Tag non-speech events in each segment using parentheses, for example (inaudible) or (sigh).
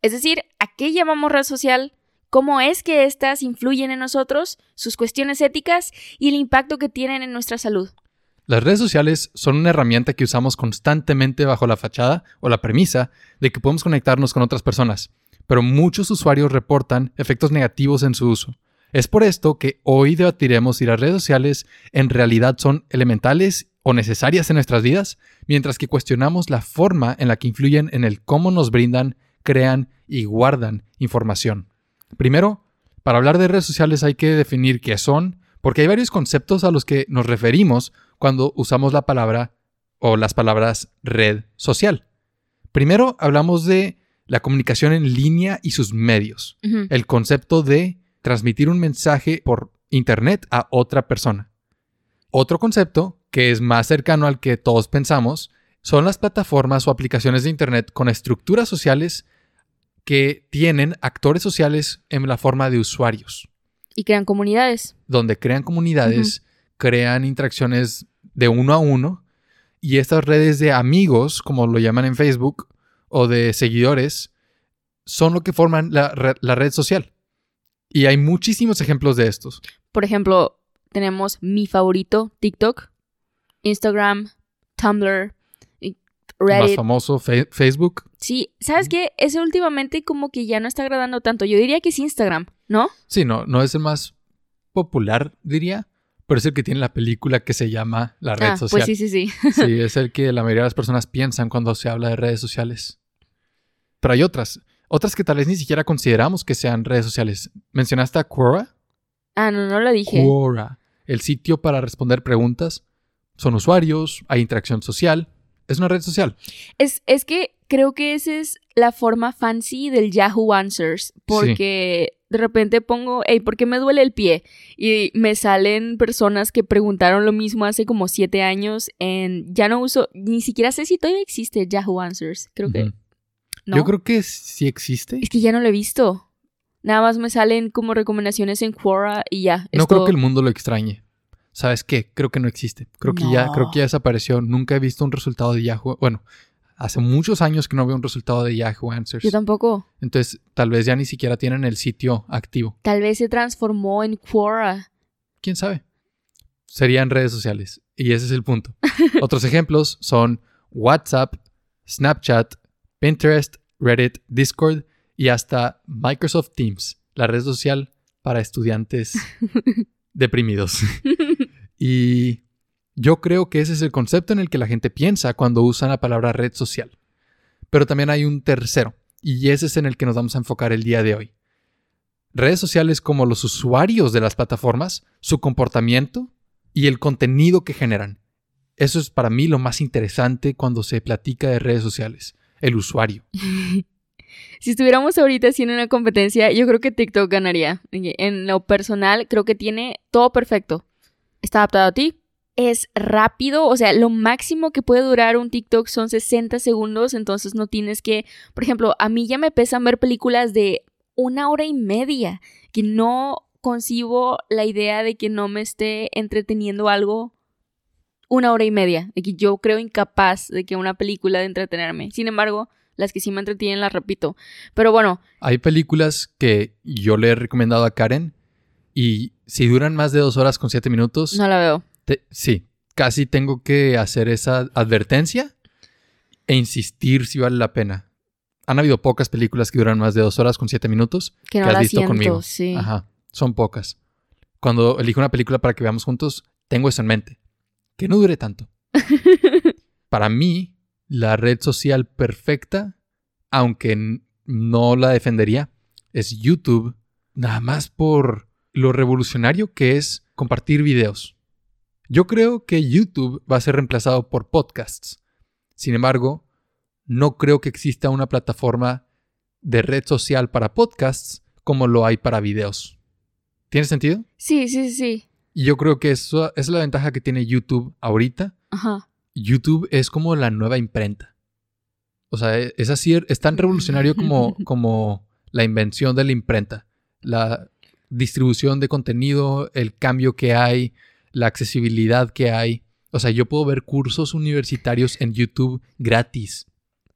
Es decir, ¿a qué llamamos red social? ¿Cómo es que éstas influyen en nosotros? Sus cuestiones éticas y el impacto que tienen en nuestra salud. Las redes sociales son una herramienta que usamos constantemente bajo la fachada o la premisa de que podemos conectarnos con otras personas, pero muchos usuarios reportan efectos negativos en su uso. Es por esto que hoy debatiremos si las redes sociales en realidad son elementales o necesarias en nuestras vidas, mientras que cuestionamos la forma en la que influyen en el cómo nos brindan, crean y guardan información. Primero, para hablar de redes sociales hay que definir qué son, porque hay varios conceptos a los que nos referimos cuando usamos la palabra o las palabras red social. Primero hablamos de la comunicación en línea y sus medios, el concepto de transmitir un mensaje por Internet a otra persona. Otro concepto, que es más cercano al que todos pensamos, son las plataformas o aplicaciones de Internet con estructuras sociales que tienen actores sociales en la forma de usuarios. Y crean comunidades. Donde crean comunidades, crean interacciones de uno a uno, y estas redes de amigos, como lo llaman en Facebook, o de seguidores, son lo que forman la red social. Y hay muchísimos ejemplos de estos. Por ejemplo, tenemos mi favorito, TikTok, Instagram, Tumblr, Reddit. Más famoso, Facebook. Sí, ¿sabes qué? Ese últimamente como que ya no está agradando tanto. Yo diría que es Instagram, ¿no? Sí, no, no es el más popular, diría, pero es el que tiene la película que se llama La Red ah, Social. Pues sí, sí, sí. (laughs) sí, es el que la mayoría de las personas piensan cuando se habla de redes sociales. Pero hay otras. Otras que tal vez ni siquiera consideramos que sean redes sociales. ¿Mencionaste a Quora? Ah, no, no lo dije. Quora, el sitio para responder preguntas. Son usuarios, hay interacción social. Es una red social. Es, es que creo que esa es la forma fancy del Yahoo Answers. Porque de repente pongo, hey, ¿por qué me duele el pie? Y me salen personas que preguntaron lo mismo hace como siete años en, ya no uso, ni siquiera sé si todavía existe Yahoo Answers. Creo que yo creo que sí existe. Es que ya no lo he visto. Nada más me salen como recomendaciones en Quora y ya. No creo que el mundo lo extrañe. ¿Sabes qué? Creo que no existe. Creo que ya, creo que ya desapareció. Nunca he visto un resultado de Yahoo. Bueno, hace muchos años que no veo un resultado de Yahoo Answers. Yo tampoco. Entonces, tal vez ya ni siquiera tienen el sitio activo. Tal vez se transformó en Quora. ¿Quién sabe? Serían redes sociales. Y ese es el punto. (laughs) Otros ejemplos son WhatsApp, Snapchat, Pinterest, Reddit, Discord y hasta Microsoft Teams, la red social para estudiantes (laughs) deprimidos. (laughs) y yo creo que ese es el concepto en el que la gente piensa cuando usa la palabra red social. Pero también hay un tercero, y ese es en el que nos vamos a enfocar el día de hoy. Redes sociales como los usuarios de las plataformas, su comportamiento y el contenido que generan. Eso es para mí lo más interesante cuando se platica de redes sociales el usuario. (laughs) si estuviéramos ahorita haciendo una competencia, yo creo que TikTok ganaría. En lo personal, creo que tiene todo perfecto. Está adaptado a ti. Es rápido, o sea, lo máximo que puede durar un TikTok son 60 segundos, entonces no tienes que, por ejemplo, a mí ya me pesan ver películas de una hora y media, que no concibo la idea de que no me esté entreteniendo algo una hora y media. que yo creo incapaz de que una película de entretenerme. Sin embargo, las que sí me entretienen las repito. Pero bueno. Hay películas que yo le he recomendado a Karen y si duran más de dos horas con siete minutos. No la veo. sí, casi tengo que hacer esa advertencia e insistir si vale la pena. Han habido pocas películas que duran más de dos horas con siete minutos que, no has visto conmigo. Sí. Ajá, son pocas. Cuando elijo una película para que veamos juntos, tengo eso en mente que no dure tanto. (laughs) Para mí, la red social perfecta, aunque no la defendería, es YouTube, nada más por lo revolucionario que es compartir videos. Yo creo que YouTube va a ser reemplazado por podcasts. Sin embargo, no creo que exista una plataforma de red social para podcasts como lo hay para videos. ¿Tiene sentido? Sí, sí, sí. Y yo creo que eso es la ventaja que tiene YouTube ahorita. Ajá. YouTube es como la nueva imprenta. O sea, e, es así, es tan revolucionario como, (laughs) como la invención de la imprenta. La distribución de contenido, el cambio que hay, la accesibilidad que hay. O sea, yo puedo ver cursos universitarios en YouTube gratis.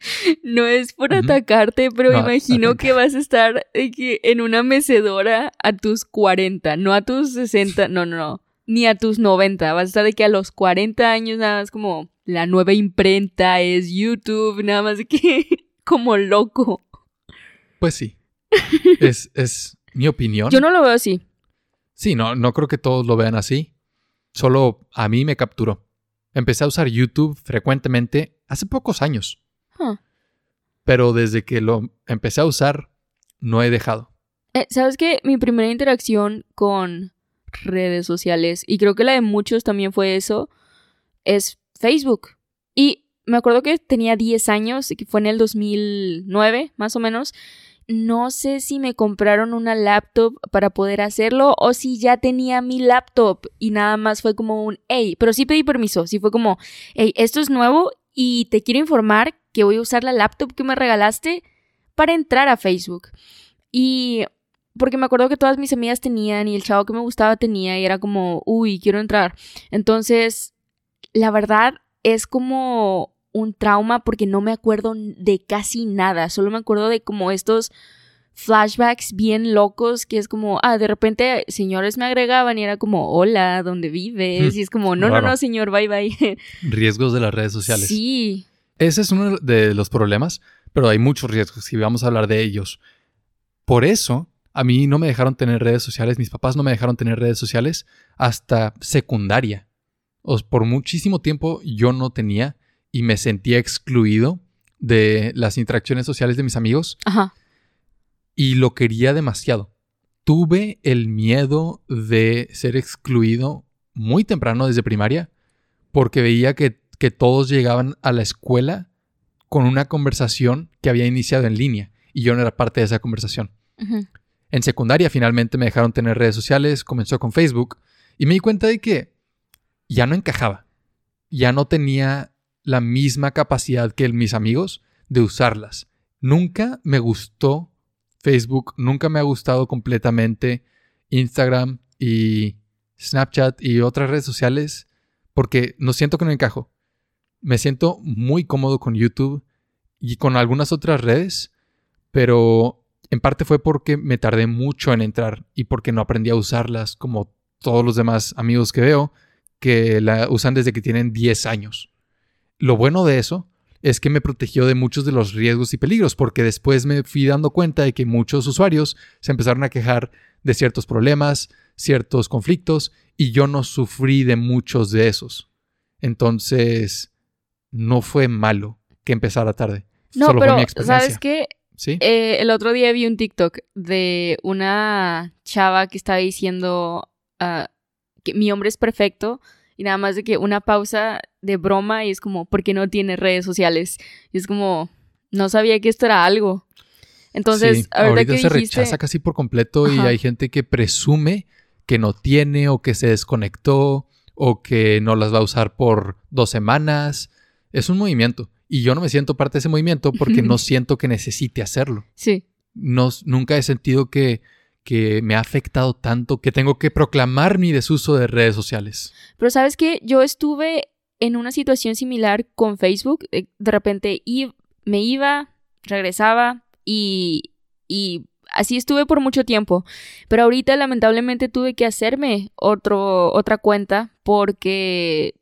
(laughs) No es por atacarte, pero me imagino que vas a estar que en una mecedora a tus 40, no a tus 60, no, no, no, ni a tus 90. Vas a estar de que a los 40 años nada más como la nueva imprenta es YouTube, nada más que (laughs) como loco. Pues sí. (laughs) es, es mi opinión. Yo no lo veo así. Sí, no, no creo que todos lo vean así. Solo a mí me capturó. Empecé a usar YouTube frecuentemente hace pocos años. Huh. Pero desde que lo empecé a usar, no he dejado. Eh, ¿Sabes qué? Mi primera interacción con redes sociales, y creo que la de muchos también fue eso, es Facebook. Y me acuerdo que tenía 10 años, que fue en el 2009, más o menos. No sé si me compraron una laptop para poder hacerlo o si ya tenía mi laptop y nada más fue como un, hey, pero sí pedí permiso, sí fue como, hey, esto es nuevo y te quiero informar que voy a usar la laptop que me regalaste para entrar a Facebook. Y porque me acuerdo que todas mis amigas tenían y el chavo que me gustaba tenía y era como, uy, quiero entrar. Entonces, la verdad es como un trauma porque no me acuerdo de casi nada, solo me acuerdo de como estos flashbacks bien locos que es como, ah, de repente señores me agregaban y era como, hola, ¿dónde vives? Hmm, Y es como, no, no, no, señor, bye, bye. (laughs) Riesgos de las redes sociales. Sí, Ese es uno de los problemas, pero hay muchos riesgos y vamos a hablar de ellos. Por eso, a mí no me dejaron tener redes sociales, mis papás no me dejaron tener redes sociales hasta secundaria. Por muchísimo tiempo yo no tenía y me sentía excluido de las interacciones sociales de mis amigos ajá, y lo quería demasiado. Tuve el miedo de ser excluido muy temprano desde primaria porque veía que, que todos llegaban a la escuela con una conversación que había iniciado en línea y yo no era parte de esa conversación. En secundaria finalmente me dejaron tener redes sociales, comenzó con Facebook y me di cuenta de que ya no encajaba, ya no tenía la misma capacidad que mis amigos de usarlas. Nunca me gustó Facebook, nunca me ha gustado completamente Instagram y Snapchat y otras redes sociales porque no siento que no encajo. Me siento muy cómodo con YouTube y con algunas otras redes, pero en parte fue porque me tardé mucho en entrar y porque no aprendí a usarlas como todos los demás amigos que veo que la usan desde que tienen 10 años. Lo bueno de eso es que me protegió de muchos de los riesgos y peligros, porque después me fui dando cuenta de que muchos usuarios se empezaron a quejar de ciertos problemas, ciertos conflictos, y yo no sufrí de muchos de esos. Entonces, no fue malo que empezara tarde. No, Solo pero fue mi experiencia. ¿sabes qué? ¿Sí? Eh, el otro día vi un TikTok de una chava que estaba diciendo ah, que mi hombre es perfecto y nada más de que una pausa de broma y es como, ¿por qué no tiene redes sociales? Y es como, no sabía que esto era algo. Entonces, Sí, ahorita, que se dijiste, rechaza casi por completo y hay gente que presume que no tiene o que se desconectó o que no las va a usar por dos semanas. Es un movimiento y yo no me siento parte de ese movimiento porque (laughs) no siento que necesite hacerlo. sí, No, nunca he sentido que, que me ha afectado tanto que tengo que proclamar mi desuso de redes sociales. pero ¿sabes qué? Yo estuve en una situación similar con Facebook. Eh, De repente me iba, regresaba y, y así estuve por mucho tiempo. Pero ahorita lamentablemente tuve que hacerme otro, otra cuenta porque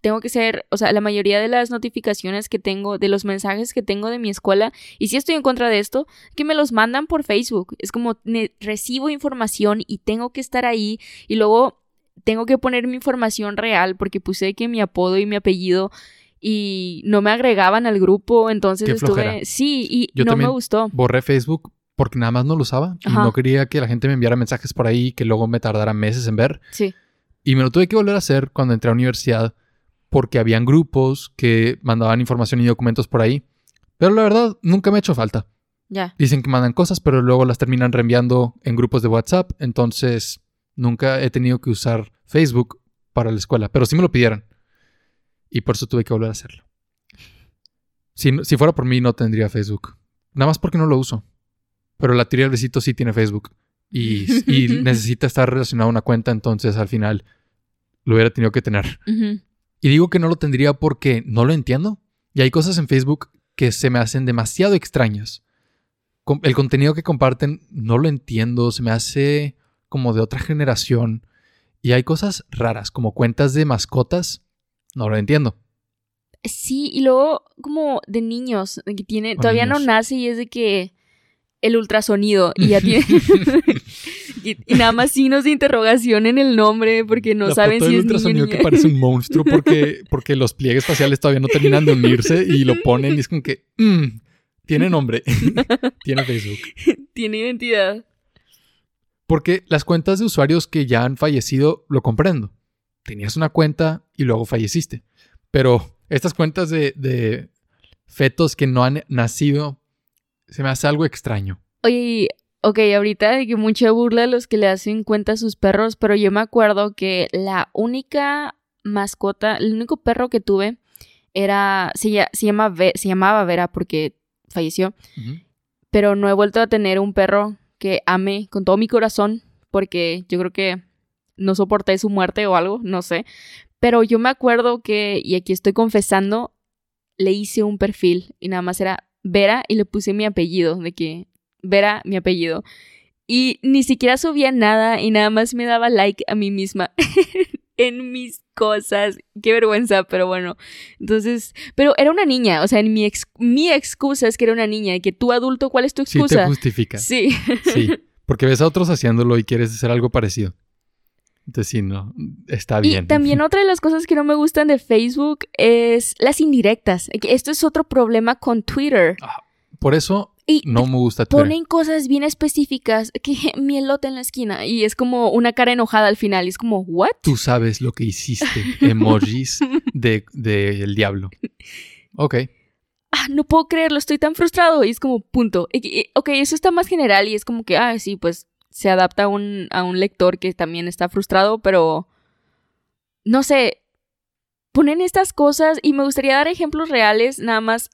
tengo que ser, o sea, la mayoría de las notificaciones que tengo, de los mensajes que tengo de mi escuela, y si estoy en contra de esto, que me los mandan por Facebook. Es como recibo información y tengo que estar ahí y luego tengo que poner mi información real porque puse que mi apodo y mi apellido y no me agregaban al grupo, entonces Qué estuve, flojera. sí, y Yo no me gustó. Borré Facebook porque nada más no lo usaba y Ajá. no quería que la gente me enviara mensajes por ahí que luego me tardara meses en ver. Sí. Y me lo tuve que volver a hacer cuando entré a la universidad porque habían grupos que mandaban información y documentos por ahí. Pero la verdad, nunca me ha hecho falta. Ya. Dicen que mandan cosas, pero luego las terminan reenviando en grupos de WhatsApp. Entonces, nunca he tenido que usar Facebook para la escuela, pero sí me lo pidieron. Y por eso tuve que volver a hacerlo. Si, si fuera por mí, no tendría Facebook. Nada más porque no lo uso. Pero la teoría del besito sí tiene Facebook. Y, (laughs) y necesita estar relacionado a una cuenta, entonces al final lo hubiera tenido que tener. Ujú. Y digo que no lo tendría porque no lo entiendo. Y hay cosas en Facebook que se me hacen demasiado extrañas. El contenido que comparten no lo entiendo, se me hace como de otra generación. Y hay cosas raras, como cuentas de mascotas, no lo entiendo. Sí, y luego como de niños, que tiene, O todavía no nace y es de que el ultrasonido y ya (laughs) tiene y, y nada más signos de interrogación en el nombre porque no La saben foto si del es niño ultrasonido que parece un (laughs) monstruo porque, porque los pliegues faciales todavía no terminan de unirse y lo ponen y es como que mm, tiene nombre, (laughs) tiene Facebook. tiene identidad. Porque las cuentas de usuarios que ya han fallecido lo comprendo. Tenías una cuenta y luego falleciste. Pero estas cuentas de, de fetos que no han nacido se me hace algo extraño. Oye, ok, ahorita de que mucha burla a los que le hacen cuenta a sus perros, pero yo me acuerdo que la única mascota, el único perro que tuve era, se, se, llama se llamaba Vera porque falleció, pero no he vuelto a tener un perro que ame con todo mi corazón porque yo creo que no soporté su muerte o algo, no sé. Pero yo me acuerdo que, y aquí estoy confesando, le hice un perfil y nada más era Vera y le puse mi apellido, de que Vera, mi apellido. Y ni siquiera subía nada y nada más me daba like a mí misma (laughs) en mis cosas. Qué vergüenza, pero bueno. Entonces, pero era una niña, o sea, mi, ex- mi excusa es que era una niña y que tú adulto, ¿cuál es tu Sí te excusa? justifica. Sí. Sí. Porque ves a otros haciéndolo y quieres hacer algo parecido. Entonces sí, no. Está Y bien. también (laughs) otra de las cosas que no me gustan de Facebook es las indirectas. Esto es otro problema con Twitter. Por eso Y no me gusta Twitter. ponen cosas bien específicas, que (laughs) mi elote en la esquina y es como una cara enojada al final y es como, ¿what? Tú sabes lo que hiciste. (laughs) Emojis de, de el diablo. (laughs) Ok. Ah, no puedo creerlo, estoy tan frustrado y es como, punto. Ok, eso está más general y es como que, ah, sí, pues se adapta a un, a un lector que también está frustrado, pero no sé, ponen estas cosas y me gustaría dar ejemplos reales, nada más.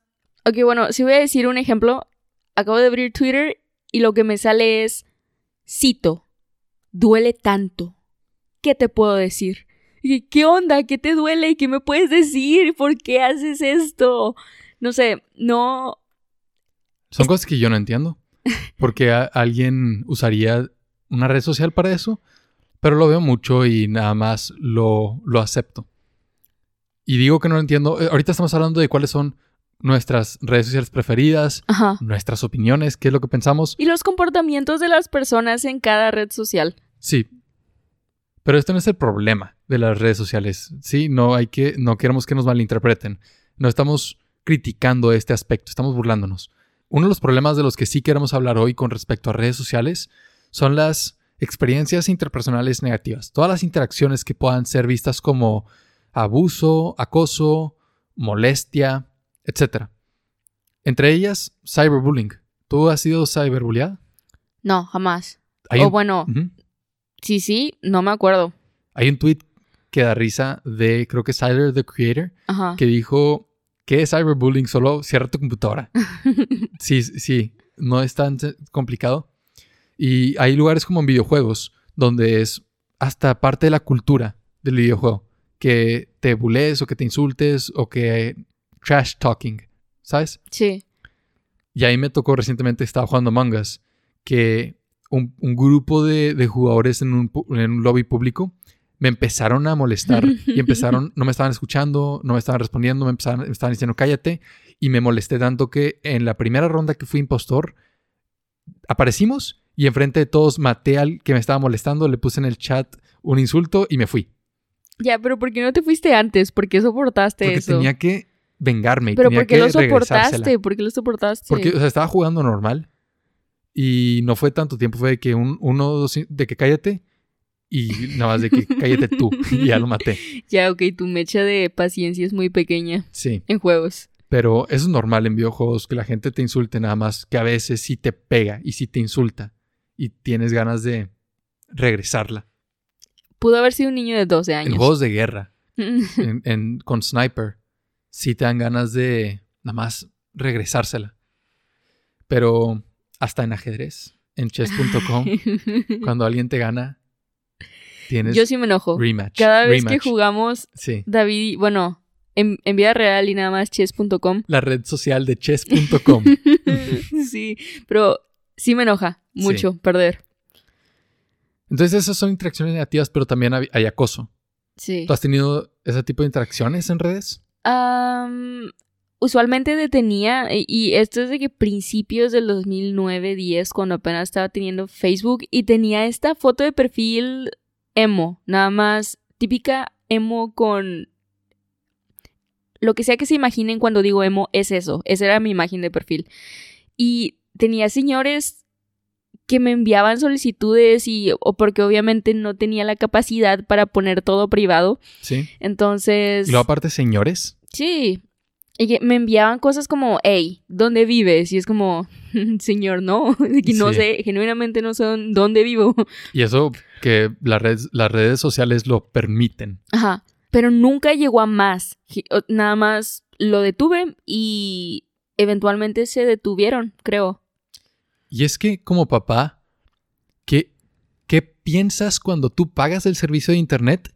Ok, bueno, si voy a decir un ejemplo, acabo de abrir Twitter y lo que me sale es, cito, duele tanto. ¿Qué te puedo decir? ¿Qué onda? ¿Qué te duele? ¿Qué me puedes decir? ¿Por qué haces esto? No sé, no, Son cosas que yo no entiendo. (laughs) Porque a- alguien usaría una red social para eso. Pero lo veo mucho y nada más lo, lo acepto. Y digo que no lo entiendo. Eh, Ahorita estamos hablando de cuáles son nuestras redes sociales preferidas, Ajá. nuestras opiniones, qué es lo que pensamos. Y los comportamientos de las personas en cada red social. Sí. Pero esto no es el problema de las redes sociales. Sí, no hay que, no queremos que nos malinterpreten. No estamos criticando este aspecto, estamos burlándonos. Uno de los problemas de los que sí queremos hablar hoy con respecto a redes sociales son las experiencias interpersonales negativas. Todas las interacciones que puedan ser vistas como abuso, acoso, molestia, etc. Entre ellas, cyberbullying. ¿Tú has sido cyberbulleada? No, jamás. O un- bueno, sí, sí, no me acuerdo. Hay un tweet que da risa de, creo que Tyler, the Creator, Ajá. que dijo que es cyberbullying, solo cierra tu computadora. (laughs) sí, sí, no es tan complicado. Y hay lugares como en videojuegos donde es hasta parte de la cultura del videojuego. Que te bulees o que te insultes o que trash talking, ¿sabes? Sí. Y ahí me tocó recientemente, estaba jugando mangas, que un, un grupo de, de jugadores en un, pu- en un lobby público me empezaron a molestar (laughs) y empezaron, no me estaban escuchando, no me estaban respondiendo, me, empezaron, me estaban diciendo cállate y me molesté tanto que en la primera ronda que fui impostor, aparecimos y enfrente de todos maté al que me estaba molestando, le puse en el chat un insulto y me fui. Ya, pero ¿por qué no te fuiste antes? ¿Por qué soportaste Porque eso? tenía que vengarme. y pero tenía ¿por qué que lo soportaste? ¿Por qué lo soportaste? Porque, o sea, estaba jugando normal y no fue tanto tiempo, fue de que un, uno, dos, de que cállate y nada más de que (laughs) cállate tú y ya lo maté. Ya, ok, tu mecha de paciencia es muy pequeña Sí. en juegos. Pero eso es normal en videojuegos, que la gente te insulte nada más, que a veces sí te pega y sí te insulta y tienes ganas de regresarla. Pudo haber sido un niño de 12 años. En juegos de guerra, (laughs) en- en- con Sniper, sí te dan ganas de nada más regresársela. Pero hasta en ajedrez, en chess.com, (laughs) cuando alguien te gana, tienes Yo sí me enojo. rematch. Cada vez que jugamos, Sí. David, bueno, en, en vida real y nada más chess.com. La red social de chess.com. (laughs) sí, pero sí me enoja mucho perder. Entonces esas son interacciones negativas, pero también hay, hay acoso. Sí. ¿Tú has tenido ese tipo de interacciones en redes? Am, usualmente detenía, y- y esto es de que principios del 2009-10, cuando apenas estaba teniendo Facebook, y tenía esta foto de perfil emo, nada más típica emo con... Lo que sea que se imaginen cuando digo emo es eso, esa era mi imagen de perfil. Y tenía señores que me enviaban solicitudes y o porque obviamente no tenía la capacidad para poner todo privado. Sí. Entonces... Y luego aparte, señores. Sí. Y que me enviaban cosas como, hey, ¿dónde vives? Y es como, (laughs) señor, no. (laughs) Que no Sí. sé, genuinamente no sé dónde vivo. (laughs) Y eso que las redes, las redes sociales lo permiten. Ajá. Pero nunca llegó a más. Nada más lo detuve y eventualmente se detuvieron, creo. Y es que como papá, ¿qué, ¿qué piensas cuando tú pagas el servicio de internet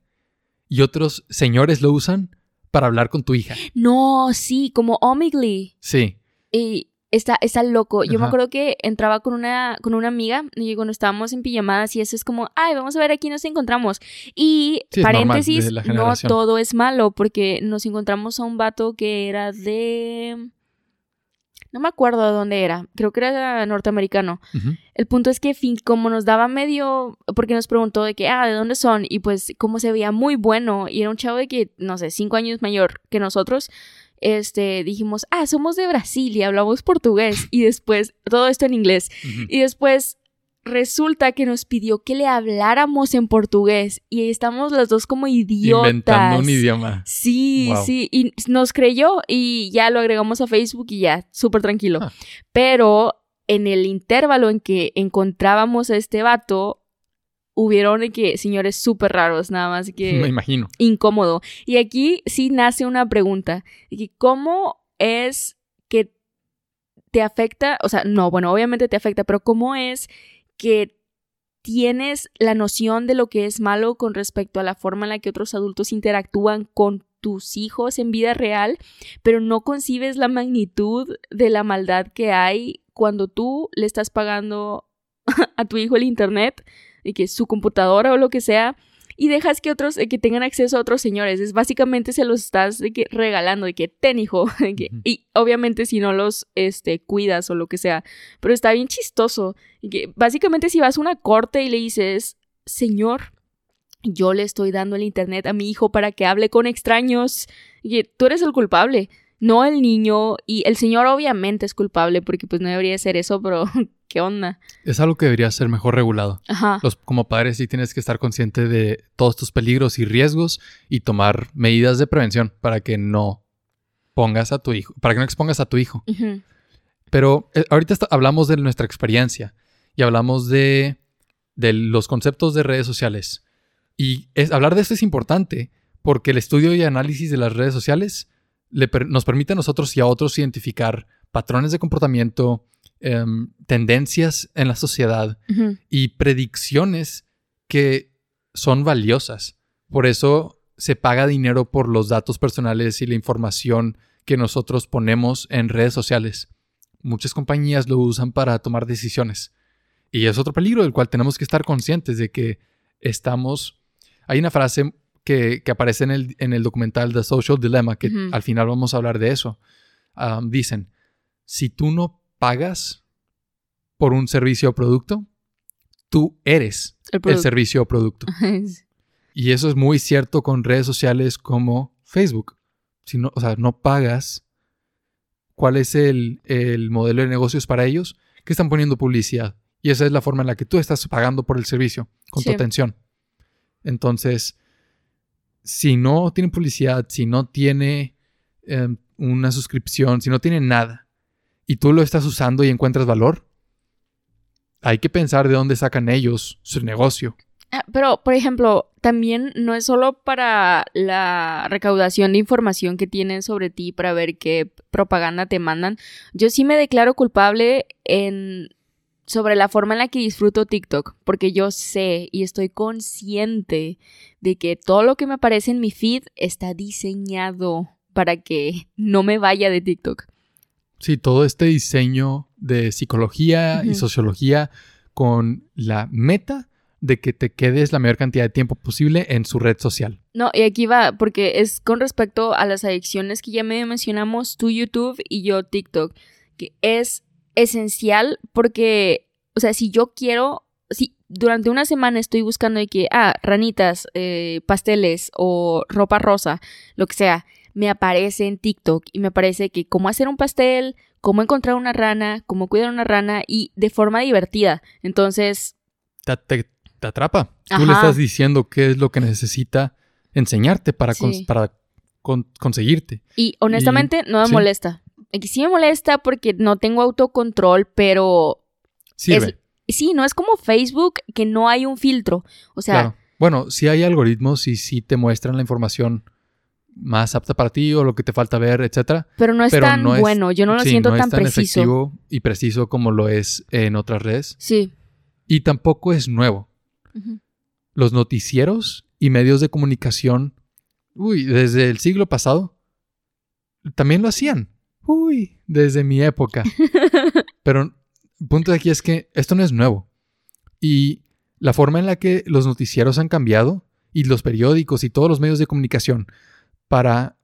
y otros señores lo usan para hablar con tu hija? No, sí, como Omegle. Sí. Y está, está loco. Yo me acuerdo que entraba con una, con una amiga y cuando estábamos en pijamadas y eso es como, ay, vamos a ver aquí nos encontramos. Y Sí, es normal, paréntesis, no todo es malo porque nos encontramos a un vato que era de... No me acuerdo de dónde era, creo que era norteamericano. El punto es que fin, como nos daba medio, porque nos preguntó de que, ah, ¿de dónde son? Y pues como se veía muy bueno y era un chavo de que, no sé, cinco años mayor que nosotros, este, dijimos, ah, somos de Brasil y hablamos portugués. Y después, todo esto en inglés. Y después resulta que nos pidió que le habláramos en portugués y estamos los dos como idiotas. Inventando un idioma. Sí, Wow. sí, y nos creyó y ya lo agregamos a Facebook y ya, súper tranquilo. Ah. Pero en el intervalo en que encontrábamos a este vato, hubieron que señores súper raros, nada más (laughs) Me que imagino. incómodo. Y aquí sí nace una pregunta, ¿cómo es que te afecta? O sea, no, bueno, obviamente te afecta, pero ¿cómo es que tienes la noción de lo que es malo con respecto a la forma en la que otros adultos interactúan con tus hijos en vida real, pero no concibes la magnitud de la maldad que hay cuando tú le estás pagando (laughs) a tu hijo el internet y que su computadora o lo que sea y dejas que otros eh, que tengan acceso a otros señores. Es básicamente se los estás de que regalando de que ten hijo (laughs) de que- y obviamente si no los este cuidas o lo que sea pero está bien chistoso y que básicamente si vas a una corte y le dices señor yo le estoy dando el internet a mi hijo para que hable con extraños y tú eres el culpable no el niño y el señor obviamente es culpable porque pues no debería ser eso pero (laughs) qué onda Es algo que debería ser mejor regulado. ajá Los, como padres sí tienes que estar consciente de todos tus peligros y riesgos y tomar medidas de prevención para que no pongas a tu hijo, para que no expongas a tu hijo. Pero eh, ahorita está- hablamos de nuestra experiencia y hablamos de, de los conceptos de redes sociales. Y es, hablar de esto es importante porque el estudio y análisis de las redes sociales le per- nos permite a nosotros y a otros identificar patrones de comportamiento, em, tendencias en la sociedad y predicciones que son valiosas. Por eso se paga dinero por los datos personales y la información que nosotros ponemos en redes sociales. Muchas compañías lo usan para tomar decisiones. Y es otro peligro del cual tenemos que estar conscientes de que estamos... Hay una frase que, que aparece en el, en el documental The Social Dilemma, que al final vamos a hablar de eso. Dicen, si tú no pagas por un servicio o producto, tú eres el servicio o producto. (laughs) Y eso es muy cierto con redes sociales como Facebook. Si no, o sea, no pagas, ¿cuál es el, el modelo de negocios para ellos? Que están poniendo publicidad. Y esa es la forma en la que tú estás pagando por el servicio, con tu atención. Entonces, si no tiene publicidad, si no tiene em, una suscripción, si no tiene nada, y tú lo estás usando y encuentras valor, hay que pensar de dónde sacan ellos su negocio. Ah, Pero, por ejemplo, también no es solo para la recaudación de información que tienen sobre ti para ver qué propaganda te mandan. Yo sí me declaro culpable en sobre la forma en la que disfruto TikTok, porque yo sé y estoy consciente de que todo lo que me aparece en mi feed está diseñado para que no me vaya de TikTok. Sí, todo este diseño de psicología y sociología con la meta de que te quedes la mayor cantidad de tiempo posible en su red social. No, y aquí va, porque es con respecto a las adicciones que ya medio mencionamos, tú YouTube y yo TikTok, que es esencial porque, o sea, si yo quiero, si durante una semana estoy buscando de que, ah, ranitas, eh, pasteles o ropa rosa, lo que sea, me aparece en TikTok y me aparece que cómo hacer un pastel, cómo encontrar una rana, cómo cuidar una rana y de forma divertida. Entonces, Te, te- te atrapa. Tú le estás diciendo qué es lo que necesita enseñarte para, cons- Sí. para con- conseguirte. Y honestamente no me sí. molesta. Sí me molesta porque no tengo autocontrol, pero Sirve. es- sí, no es como Facebook que no hay un filtro. O sea, claro. Bueno, si hay algoritmos y si te muestran la información más apta para ti o lo que te falta ver, etcétera. pero no es pero tan no es- bueno. Yo no lo Sí, siento no tan, es tan preciso. efectivo y preciso como lo es en otras redes. Sí. Y tampoco es nuevo. Los noticieros y medios de comunicación, uy, desde el siglo pasado, también lo hacían. Uy, desde mi época. (laughs) Pero el punto de aquí es que esto no es nuevo. Y la forma en la que los noticieros han cambiado y los periódicos y todos los medios de comunicación para,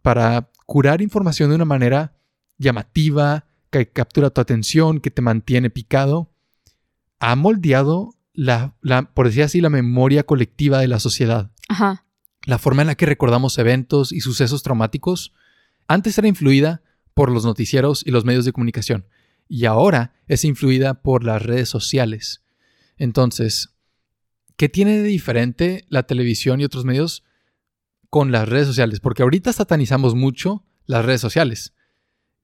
para curar información de una manera llamativa, que captura tu atención, que te mantiene picado, ha moldeado la, la, por decir así, la memoria colectiva de la sociedad. Ajá. La forma en la que recordamos eventos y sucesos traumáticos antes era influida por los noticieros y los medios de comunicación y ahora es influida por las redes sociales. Entonces, ¿qué tiene de diferente la televisión y otros medios con las redes sociales? Porque ahorita satanizamos mucho las redes sociales.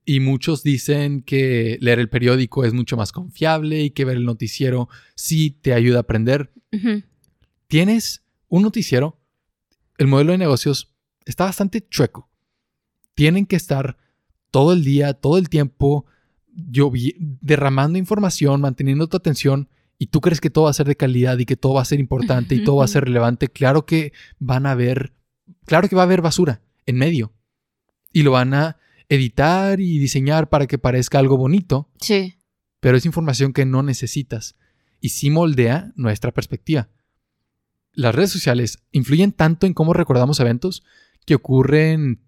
Y muchos dicen que leer el periódico es mucho más confiable y que ver el noticiero sí te ayuda a aprender. Tienes un noticiero, el modelo de negocios está bastante chueco. Tienen que estar todo el día, todo el tiempo, llovi- derramando información, manteniendo tu atención, y tú crees que todo va a ser de calidad y que todo va a ser importante y todo va a ser relevante. Claro que van a haber, claro que va a haber basura en medio. Y lo van a editar y diseñar para que parezca algo bonito, Sí. pero es información que no necesitas y sí moldea nuestra perspectiva. Las redes sociales influyen tanto en cómo recordamos eventos que ocurren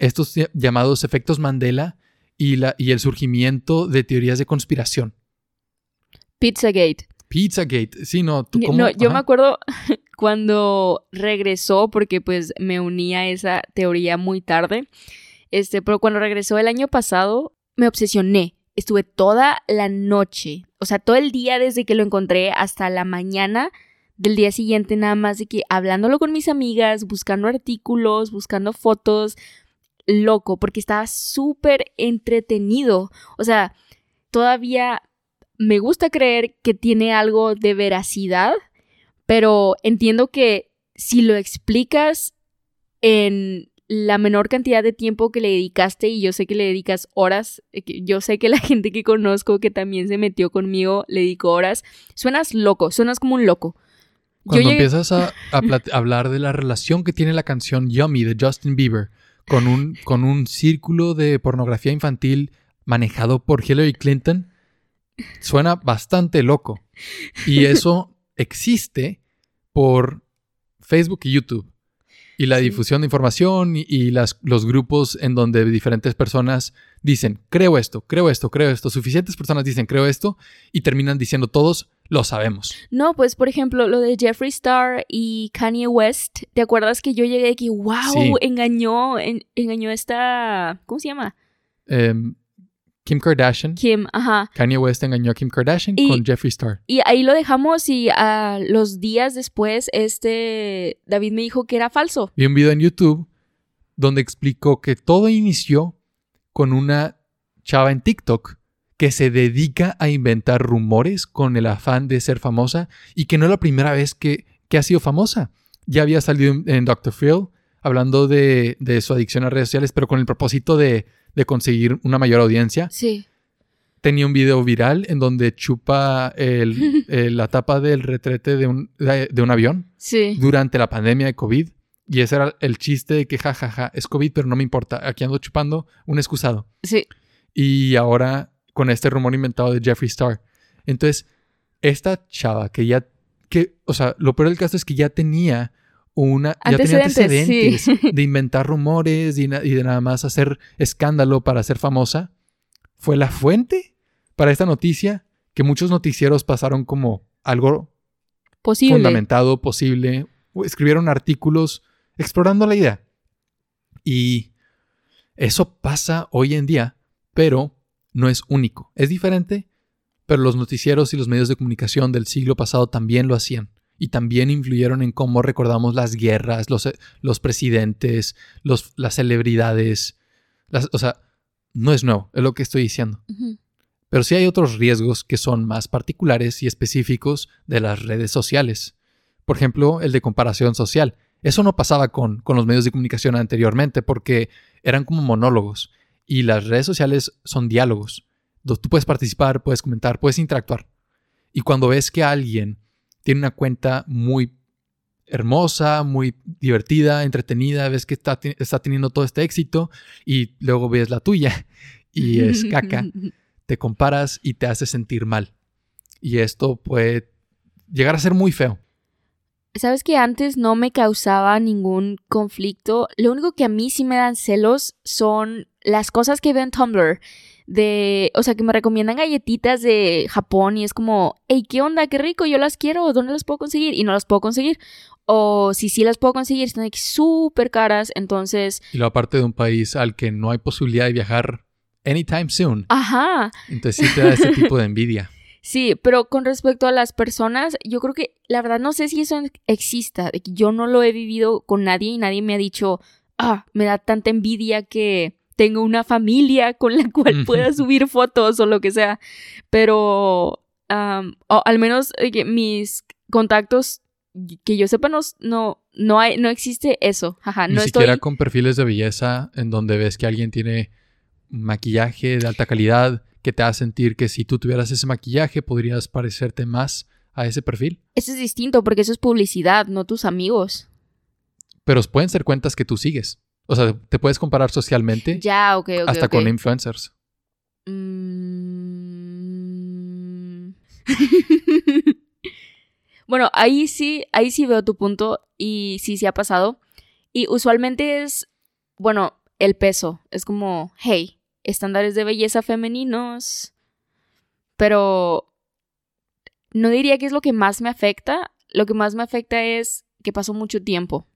estos ll- llamados efectos Mandela y, la, y el surgimiento de teorías de conspiración. Pizzagate. Pizzagate, sí, no, tú cómo? No, yo Ajá. me acuerdo (laughs) cuando regresó, porque pues me uní a esa teoría muy tarde. Este, pero cuando regresó el año pasado, me obsesioné. Estuve toda la noche, o sea, todo el día desde que lo encontré hasta la mañana del día siguiente, nada más de que hablándolo con mis amigas, buscando artículos, buscando fotos, loco, porque estaba súper entretenido. O sea, todavía me gusta creer que tiene algo de veracidad, pero entiendo que si lo explicas en la menor cantidad de tiempo que le dedicaste, y yo sé que le dedicas horas, eh, yo sé que la (laughs) gente que conozco que también se metió conmigo le dedicó horas, suenas loco, suenas como un loco. Cuando llegué- empiezas a (laughs) hablar de la relación que tiene la canción Yummy de Justin Bieber con un, con un círculo de pornografía infantil manejado por Hillary Clinton, suena bastante loco. Y (laughs) eso existe por Facebook y YouTube. Y la Sí. difusión de información y, y las, los grupos en donde diferentes personas dicen, creo esto, creo esto, creo esto. Suficientes personas dicen, creo esto, y terminan diciendo todos, lo sabemos. No, pues por ejemplo, lo de Jeffree Star y Kanye West, ¿te acuerdas que yo llegué aquí, wow, Sí. engañó, en- engañó esta, ¿cómo se llama? Em, Kim Kardashian. Kim, ajá. Kanye West engañó a Kim Kardashian Y- con Jeffree Star. Y ahí lo dejamos y a los días después, este, David me dijo que era falso. Vi un video en YouTube donde explicó que todo inició con una chava en TikTok que se dedica a inventar rumores con el afán de ser famosa y que no es la primera vez que, que ha sido famosa. Ya había salido en, en Dr. Phil hablando de, de su adicción a redes sociales, pero con el propósito de, de conseguir una mayor audiencia. Sí. Tenía un video viral en donde chupa el- (laughs) el- la tapa del retrete de un, de- de un avión Sí. durante la pandemia de COVID. Y ese era el chiste de que jajaja, es COVID, pero no me importa. Aquí ando chupando un excusado. Sí. Y ahora con este rumor inventado de Jeffree Star. Entonces, esta chava que ya, que, o sea, lo peor del caso es que ya tenía una, ya tenía Antecedentes, sí. (laughs) de inventar rumores y, y de nada más hacer escándalo para ser famosa. Fue la fuente para esta noticia que muchos noticieros pasaron como algo Posible. fundamentado, posible. Escribieron artículos explorando la idea. Y eso pasa hoy en día, pero no es único. Es diferente, pero los noticieros y los medios de comunicación del siglo pasado también lo hacían. Y también influyeron en cómo recordamos las guerras, los, los presidentes, los, las celebridades. Las- o sea, no es nuevo, es lo que estoy diciendo. Pero sí hay otros riesgos que son más particulares y específicos de las redes sociales. Por ejemplo, el de comparación social. Eso no pasaba con, con los medios de comunicación anteriormente porque eran como monólogos. Y las redes sociales son diálogos. Tú puedes participar, puedes comentar, puedes interactuar. Y cuando ves que alguien tiene una cuenta muy hermosa, muy divertida, entretenida, ves que está, está teniendo todo este éxito y luego ves la tuya (laughs) y es caca (laughs) te comparas y te hace sentir mal. Y esto puede llegar a ser muy feo. Sabes que antes no me causaba ningún conflicto. Lo único que a mí sí me dan celos son las cosas que veo en Tumblr. De, o sea, que me recomiendan galletitas de Japón y es como, hey, ¿qué onda? Qué rico, yo las quiero, ¿dónde las puedo conseguir? Y no las puedo conseguir. O si sí las puedo conseguir, están aquí súper caras. Entonces, Y lo aparte de un país al que no hay posibilidad de viajar anytime soon. ajá, Entonces sí te da ese tipo de envidia. Sí, pero con respecto a las personas, yo creo que la verdad no sé si eso exista, yo no lo he vivido con nadie y nadie me ha dicho, ah, me da tanta envidia que tengo una familia con la cual pueda subir fotos o lo que sea, pero am, o al menos eh, mis contactos que yo sepa no no no hay no existe eso, ajá, Ni no siquiera estoy con perfiles de belleza en donde ves que alguien tiene maquillaje de alta calidad que te hace sentir que si tú tuvieras ese maquillaje podrías parecerte más a ese perfil. eso es distinto porque eso es publicidad, no tus amigos. Pero pueden ser cuentas que tú sigues. O sea, te puedes comparar socialmente Ya, ok, ok. hasta con influencers. Mm. (laughs) bueno, ahí sí, ahí sí veo tu punto y sí, sí ha pasado. Y usualmente es, bueno, el peso. Es como, hey, estándares de belleza femeninos. Pero no diría que es lo que más me afecta. Lo que más me afecta es que paso mucho tiempo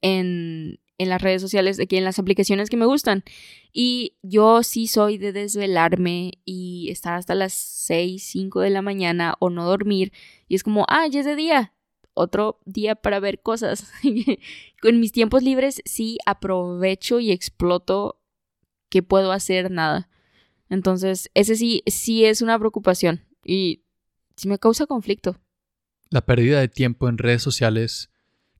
en, en las redes sociales, aquí en las aplicaciones que me gustan. Y yo sí soy de desvelarme y estar hasta las 6, 5 de la mañana o no dormir. Y es como, ah, ya es de día. Otro día para ver cosas. (laughs) Con mis tiempos libres sí aprovecho y exploto que puedo hacer nada. Entonces, ese sí, sí es una preocupación. Y sí me causa conflicto. La pérdida de tiempo en redes sociales,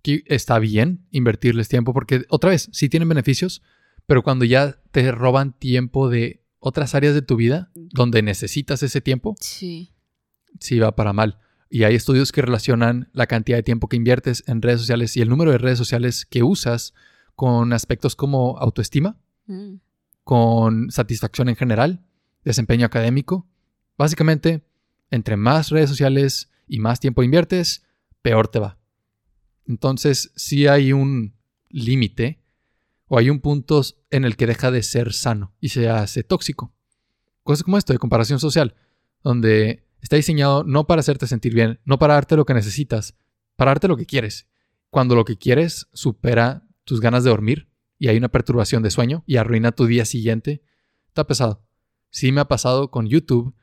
que está bien invertirles tiempo porque, otra vez, sí tienen beneficios, pero cuando ya te roban tiempo de otras áreas de tu vida donde necesitas ese tiempo, Sí. sí va para mal. Y hay estudios que relacionan la cantidad de tiempo que inviertes en redes sociales y el número de redes sociales que usas con aspectos como autoestima, Mm. Con satisfacción en general, desempeño académico. Básicamente, entre más redes sociales y más tiempo inviertes, peor te va. Entonces, sí hay un límite o hay un punto en el que deja de ser sano y se hace tóxico. Cosas como esto de comparación social, donde está diseñado no para hacerte sentir bien, no para darte lo que necesitas, para darte lo que quieres. Cuando lo que quieres supera tus ganas de dormir y hay una perturbación de sueño y arruina tu día siguiente, está pesado. Sí me ha pasado con YouTube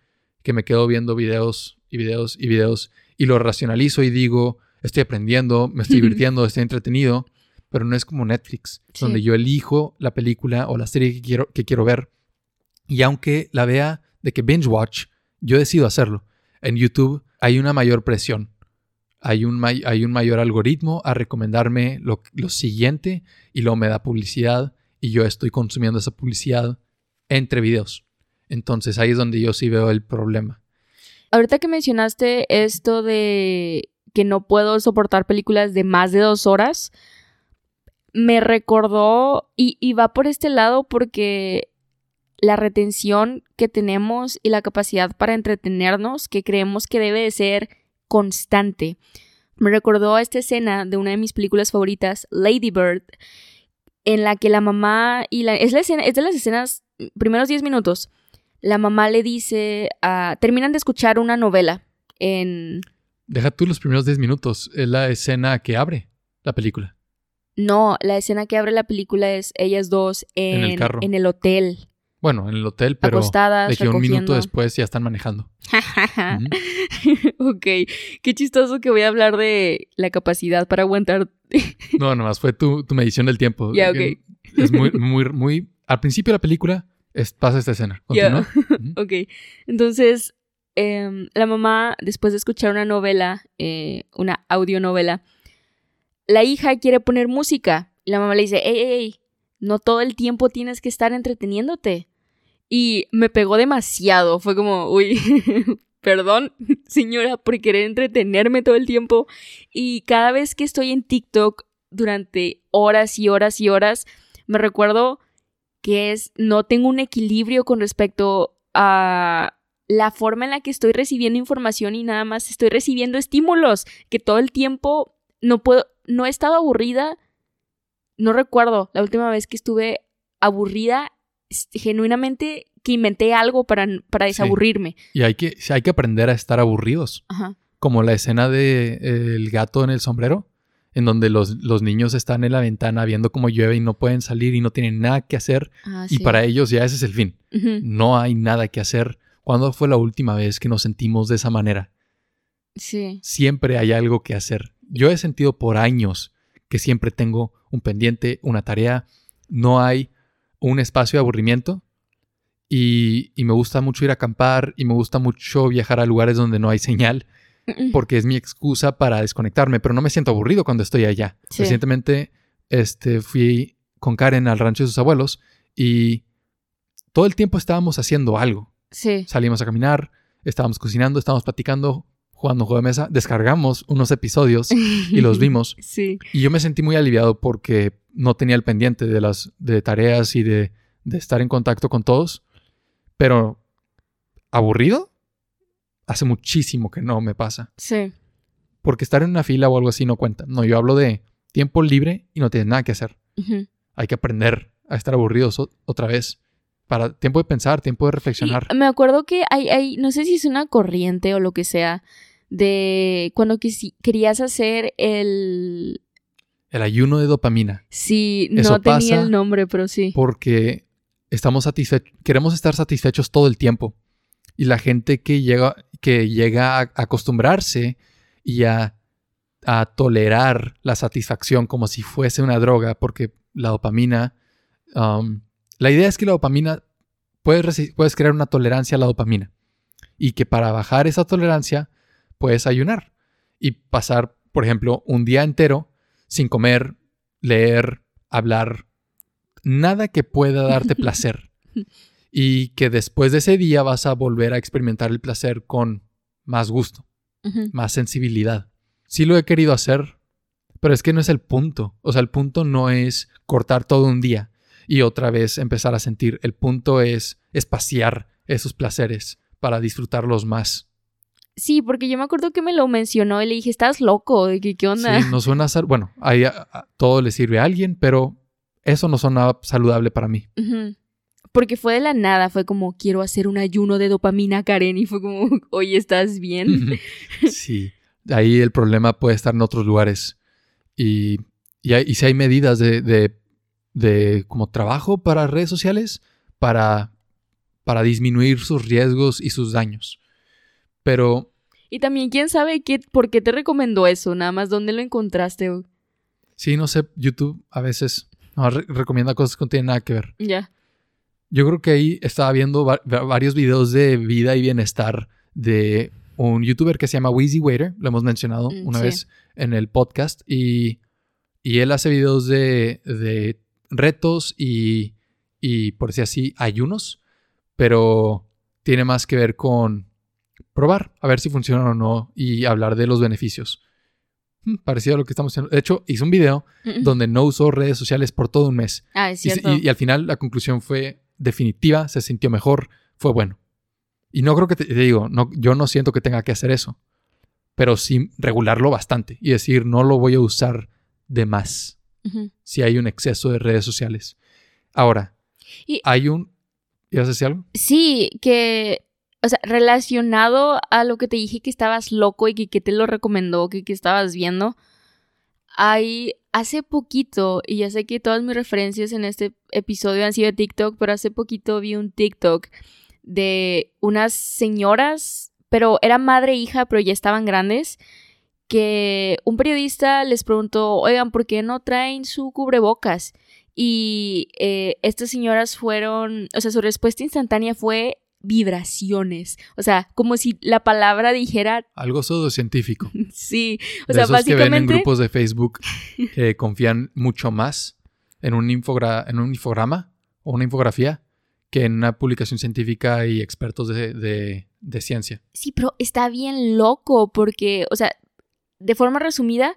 que me quedo viendo videos y videos y videos y lo racionalizo y digo, estoy aprendiendo, me estoy (laughs) divirtiendo, estoy entretenido, pero no es como Netflix, Sí. donde yo elijo la película o la serie que quiero, que quiero ver Y aunque la vea de que binge watch, yo decido hacerlo. En YouTube hay una mayor presión. Hay un, hay un mayor algoritmo a recomendarme lo, lo siguiente y luego me da publicidad y yo estoy consumiendo esa publicidad entre videos. Entonces ahí es donde yo sí veo el problema. Ahorita que mencionaste esto de que no puedo soportar películas de más de dos horas, me recordó y, y va por este lado porque la retención que tenemos y la capacidad para entretenernos que creemos que debe de ser constante. Me recordó a esta escena de una de mis películas favoritas, Lady Bird, en la que la mamá y la es la escena es de las escenas primeros 10 minutos. La mamá le dice a terminan de escuchar una novela en Deja tú los primeros 10 minutos. Es la escena que abre la película. no, la escena que abre la película es ellas dos en, En el carro. en el hotel, Bueno, en el hotel, pero acostadas, de que un minuto recogiendo. después ya están manejando. Ujú. (laughs) ok, qué chistoso que voy a hablar de la capacidad para aguantar. (laughs) No, nomás fue tu, tu medición del tiempo. Ya, Que Es muy, (laughs) muy, muy... Al principio de la película es- pasa esta escena. Ya. Continúa. Ujú. Ok, entonces em, la mamá, después de escuchar una novela, eh, una audionovela, la hija quiere poner música. Y la mamá le dice, ey, ey, ey, no todo el tiempo tienes que estar entreteniéndote. Y me pegó demasiado. Fue como, uy, (laughs) perdón, (laughs) señora, por querer entretenerme todo el tiempo. Y cada vez que estoy en TikTok durante horas y horas y horas, me recuerdo que es, no tengo un equilibrio con respecto a la forma en la que estoy recibiendo información y nada más estoy recibiendo estímulos, que todo el tiempo no puedo, no he estado aburrida, no recuerdo la última vez que estuve aburrida, genuinamente que inventé algo para, para Sí. desaburrirme. Y hay que, hay que aprender a estar aburridos. Ajá. Como la escena de eh, el gato en el sombrero, en donde los, los niños están en la ventana viendo cómo llueve y no pueden salir y no tienen nada que hacer. Ah, Y para ellos ya ese es el fin. No hay nada que hacer. ¿Cuándo fue la última vez que nos sentimos de esa manera? Sí. Siempre hay algo que hacer. Yo he sentido por años que siempre tengo un pendiente, una tarea. No hay un espacio de aburrimiento. Y, y me gusta mucho ir a acampar y me gusta mucho viajar a lugares donde no hay señal porque es mi excusa para desconectarme, pero no me siento aburrido cuando estoy allá. Sí. Recientemente este, fui con Karen al rancho de sus abuelos y todo el tiempo estábamos haciendo algo. Sí. Salimos a caminar, estábamos cocinando, estábamos platicando, jugando un juego de mesa, descargamos unos episodios y los (laughs) vimos Sí. y yo me sentí muy aliviado porque no tenía el pendiente de las de tareas y de, de estar en contacto con todos, pero aburrido hace muchísimo que no me pasa Sí. porque estar en una fila o algo así no cuenta. No, yo hablo de tiempo libre y no tienes nada que hacer. Hay que aprender a estar aburridos otra vez. Para tiempo de pensar, tiempo de reflexionar. Y me acuerdo que hay, hay, no sé si es una corriente o lo que sea, de cuando querías hacer el... El ayuno de dopamina. Sí, Eso no tenía pasa el nombre, pero sí. Porque estamos satisfechos, queremos estar satisfechos todo el tiempo. Y la gente que llega, que llega a acostumbrarse y a, a tolerar la satisfacción como si fuese una droga, porque la dopamina, um, la idea es que la dopamina, puedes, puedes crear una tolerancia a la dopamina. Y que para bajar esa tolerancia, puedes ayunar y pasar, por ejemplo, un día entero sin comer, leer, hablar, nada que pueda darte (laughs) placer. Y que después de ese día vas a volver a experimentar el placer con más gusto, más sensibilidad. Sí lo he querido hacer, pero es que no es el punto. O sea, el punto no es cortar todo un día y otra vez empezar a sentir. El punto es espaciar esos placeres para disfrutarlos más. Sí, porque yo me acuerdo que me lo mencionó y le dije, estás loco, de que, ¿qué onda? Sí, no suena sal- Bueno, ahí a- a- todo le sirve a alguien, pero eso no suena saludable para mí. Porque fue de la nada, fue como, quiero hacer un ayuno de dopamina, Karen, y fue como, (laughs) oye, ¿estás bien? sí, ahí el problema puede estar en otros lugares. Y, y, hay- y si hay medidas de, de, de como trabajo para redes sociales para, para disminuir sus riesgos y sus daños. Pero Y también, ¿quién sabe qué, por qué te recomendó eso? Nada más, ¿dónde lo encontraste? güey? sí, no sé, YouTube a veces no, re- recomienda cosas que no tienen nada que ver. Ya. Yo creo que ahí estaba viendo va- va- varios videos de vida y bienestar de un youtuber que se llama Wheezy Waiter, lo hemos mencionado Mm, una sí. vez en el podcast, y, y él hace videos de, de retos y, y, por decir así, ayunos, pero tiene más que ver con probar, a ver si funcionan o no, y hablar de los beneficios. Hmm, Parecido a lo que estamos haciendo. De hecho, hice un video donde no usó redes sociales por todo un mes. Ah, es Y, cierto. y- y al final la conclusión fue definitiva, se sintió mejor, fue bueno. Y no creo que te, te digo, no, yo no siento que tenga que hacer eso, pero sí regularlo bastante y decir no lo voy a usar de más Ujú. si hay un exceso de redes sociales. Ahora, Y- hay un... ¿Ibas a decir algo? Sí, que, o sea, relacionado a lo que te dije que estabas loco y que, que te lo recomendó, que, que estabas viendo, hay, hace poquito, y ya sé que todas mis referencias en este episodio han sido de TikTok, pero hace poquito vi un TikTok de unas señoras, pero era madre e hija, pero ya estaban grandes, que un periodista les preguntó, oigan, ¿por qué no traen su cubrebocas? Y eh, estas señoras fueron, o sea, su respuesta instantánea fue vibraciones. O sea, como si la palabra dijera Algo pseudocientífico. (laughs) sí. O de sea, esos que ven en básicamente. grupos de Facebook (laughs) que confían mucho más en un, infogra- en un infograma o una infografía que en una publicación científica y expertos de, de- de ciencia. Sí, pero está bien loco porque, o sea, de forma resumida,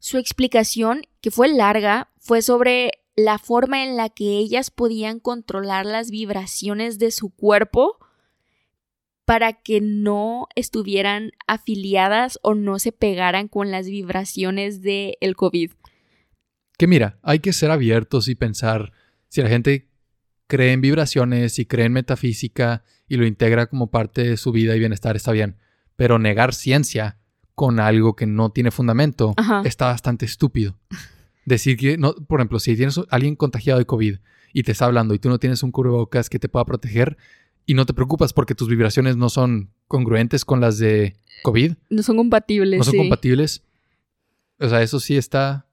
su explicación, que fue larga, fue sobre la forma en la que ellas podían controlar las vibraciones de su cuerpo para que no estuvieran afiliadas o no se pegaran con las vibraciones del el COVID. Que mira, hay que ser abiertos y pensar si la gente cree en vibraciones y cree en metafísica y lo integra como parte de su vida y bienestar está bien, pero negar ciencia con algo que no tiene fundamento Ajá. está bastante estúpido. Decir que, no, por ejemplo, si tienes a alguien contagiado de COVID y te está hablando y tú no tienes un cubrebocas que te pueda proteger y no te preocupas porque tus vibraciones no son congruentes con las de COVID, No son compatibles. no son sí. compatibles, o sea, eso sí está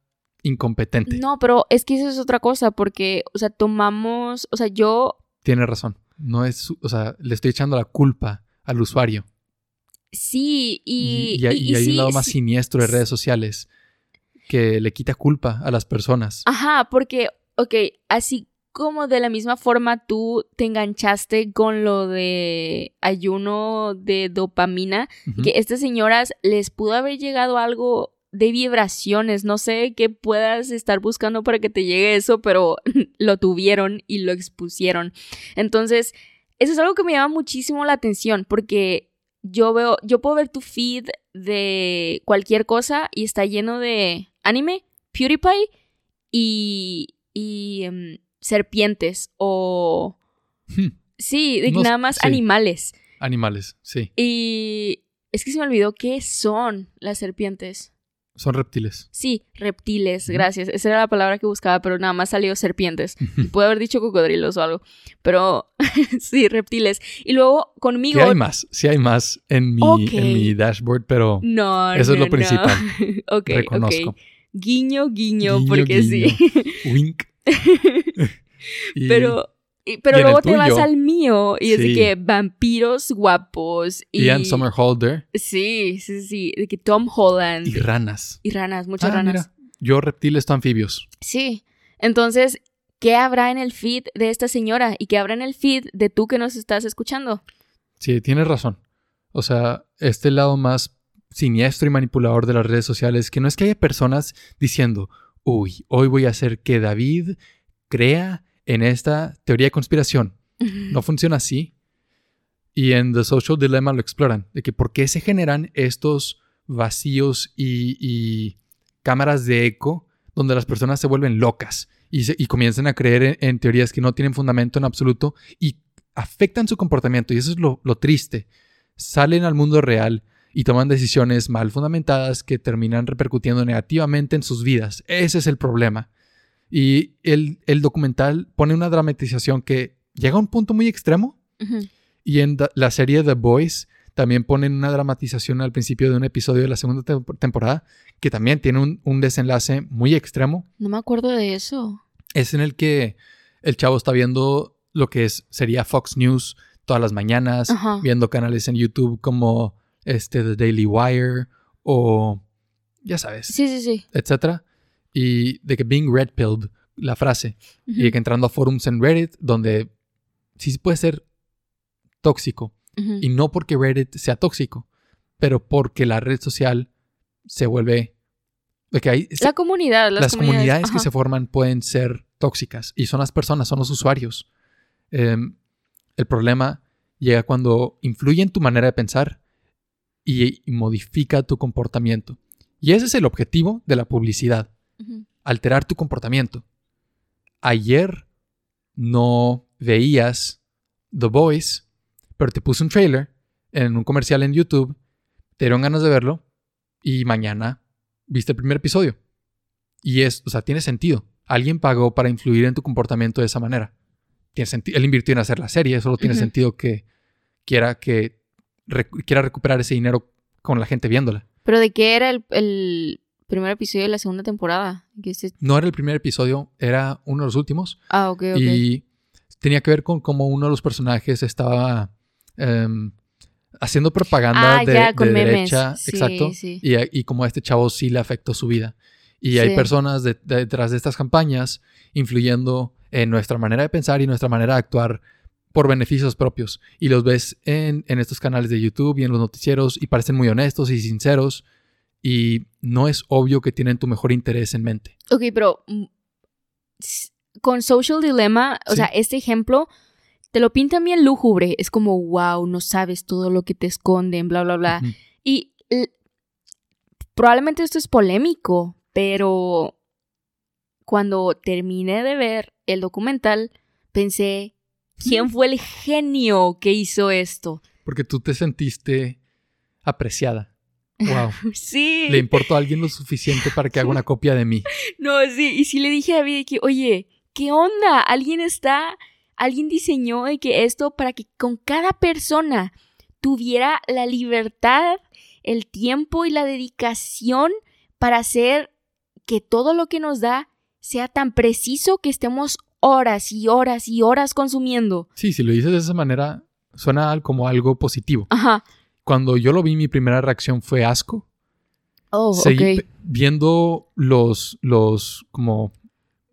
incompetente. No, pero es que eso es otra cosa, porque, o sea, tomamos, o sea, yo Tiene razón. No es, o sea, le estoy echando la culpa al usuario. sí, y. Y, y hay, y hay sí, un lado más sí. siniestro de redes sociales que le quita culpa a las personas. Ajá, porque, ok, así como de la misma forma tú te enganchaste con lo de ayuno de dopamina, que estas señoras les pudo haber llegado algo de vibraciones, no sé qué puedas estar buscando para que te llegue eso, pero (laughs) lo tuvieron y lo expusieron. Entonces, eso es algo que me llama muchísimo la atención porque yo veo, yo puedo ver tu feed de cualquier cosa y está lleno de anime, PewDiePie y, y em, serpientes o... Hmm. Sí, No, nada más sí. animales. Animales, sí. Y es que se me olvidó qué son las serpientes. Son reptiles. Sí, reptiles, gracias. Esa era la palabra que buscaba, pero nada más salió serpientes. Y pude haber dicho cocodrilos o algo. Pero (laughs) sí, reptiles. Y luego conmigo. Sí hay más, sí hay más en mi, en mi dashboard, pero No, Eso es no, lo principal. (laughs) ok, reconozco. ok. Guiño, guiño, Guiño, porque guiño. sí. (laughs) Wink. (laughs) Y- pero pero luego te vas al mío y es de que vampiros guapos. Y, Ian Somerhalder Sí, sí, sí. De que Tom Holland. y ranas. Y ranas, muchas Ah, ranas. mira, yo reptiles, tú anfibios. Sí. Entonces, ¿qué habrá en el feed de esta señora? ¿Y qué habrá en el feed de tú que nos estás escuchando? Sí, tienes razón. O sea, este lado más siniestro y manipulador de las redes sociales, que no es que haya personas diciendo, uy, hoy voy a hacer que David crea en esta teoría de conspiración. No funciona así. Y en The Social Dilemma lo exploran, de que por qué se generan estos vacíos y, y cámaras de eco donde las personas se vuelven locas y, se- y comienzan a creer en, en teorías que no tienen fundamento en absoluto y afectan su comportamiento. Y eso es lo, lo triste. Salen al mundo real y toman decisiones mal fundamentadas que terminan repercutiendo negativamente en sus vidas. Ese es el problema. Y el, el documental pone una dramatización que llega a un punto muy extremo. Y en la serie The Boys también ponen una dramatización al principio de un episodio de la segunda tem- temporada que también tiene un, un desenlace muy extremo. No me acuerdo de eso. Es en el que el chavo está viendo lo que es, sería Fox News todas las mañanas, Ajá. viendo canales en YouTube como este The Daily Wire o ya sabes, Sí, sí, sí. etcétera. Y de que being red pilled, la frase, y de que entrando a forums en Reddit donde sí puede ser tóxico. ujú. Y no porque Reddit sea tóxico, pero porque la red social se vuelve... De que hay, La comunidad, las, las comunidades, que se forman pueden ser tóxicas y son las personas, son los usuarios. Em, el problema llega cuando influye en tu manera de pensar y, y modifica tu comportamiento. Y ese es el objetivo de la publicidad, alterar tu comportamiento. Ayer no veías The Voice, pero te puse un trailer en un comercial en YouTube, te dieron ganas de verlo y mañana viste el primer episodio. Y es, o sea, tiene sentido. Alguien pagó para influir en tu comportamiento de esa manera. Tiene senti- él invirtió en hacer la serie, solo tiene sentido que quiera que recu- quiera recuperar ese dinero con la gente viéndola. Pero de qué era el, el primer episodio de la segunda temporada. Se- No era el primer episodio, era uno de los últimos. Ah, ok, ok. Y tenía que ver con cómo uno de los personajes estaba em, haciendo propaganda Ah, de, ya, con de memes. derecha. Sí, exacto. sí. Y, y como a este chavo sí le afectó su vida. Y hay personas de- de- detrás de estas campañas influyendo en nuestra manera de pensar y nuestra manera de actuar por beneficios propios. Y los ves en, en estos canales de YouTube y en los noticieros y parecen muy honestos y sinceros. Y no es obvio que tienen tu mejor interés en mente. Ok, pero mm, con Social Dilemma, o Sí. sea, este ejemplo te lo pintan bien lúgubre. Es como, wow, no sabes todo lo que te esconden, bla, bla, bla. Ujú. Y l- probablemente esto es polémico, pero cuando terminé de ver el documental, pensé, ¿quién fue el genio que hizo esto? Porque tú te sentiste apreciada. Wow. (laughs) Sí. Le importó a alguien lo suficiente para que haga una copia de mí. (laughs) No, sí, y sí le dije a David que, oye, ¿qué onda? Alguien está, alguien diseñó de que esto para que con cada persona tuviera la libertad, el tiempo y la dedicación para hacer que todo lo que nos da sea tan preciso que estemos horas y horas y horas consumiendo. Sí, si lo dices de esa manera, suena como algo positivo. Ajá. Cuando yo lo vi, mi primera reacción fue asco. Oh, Seguí ok. pe- viendo los, los como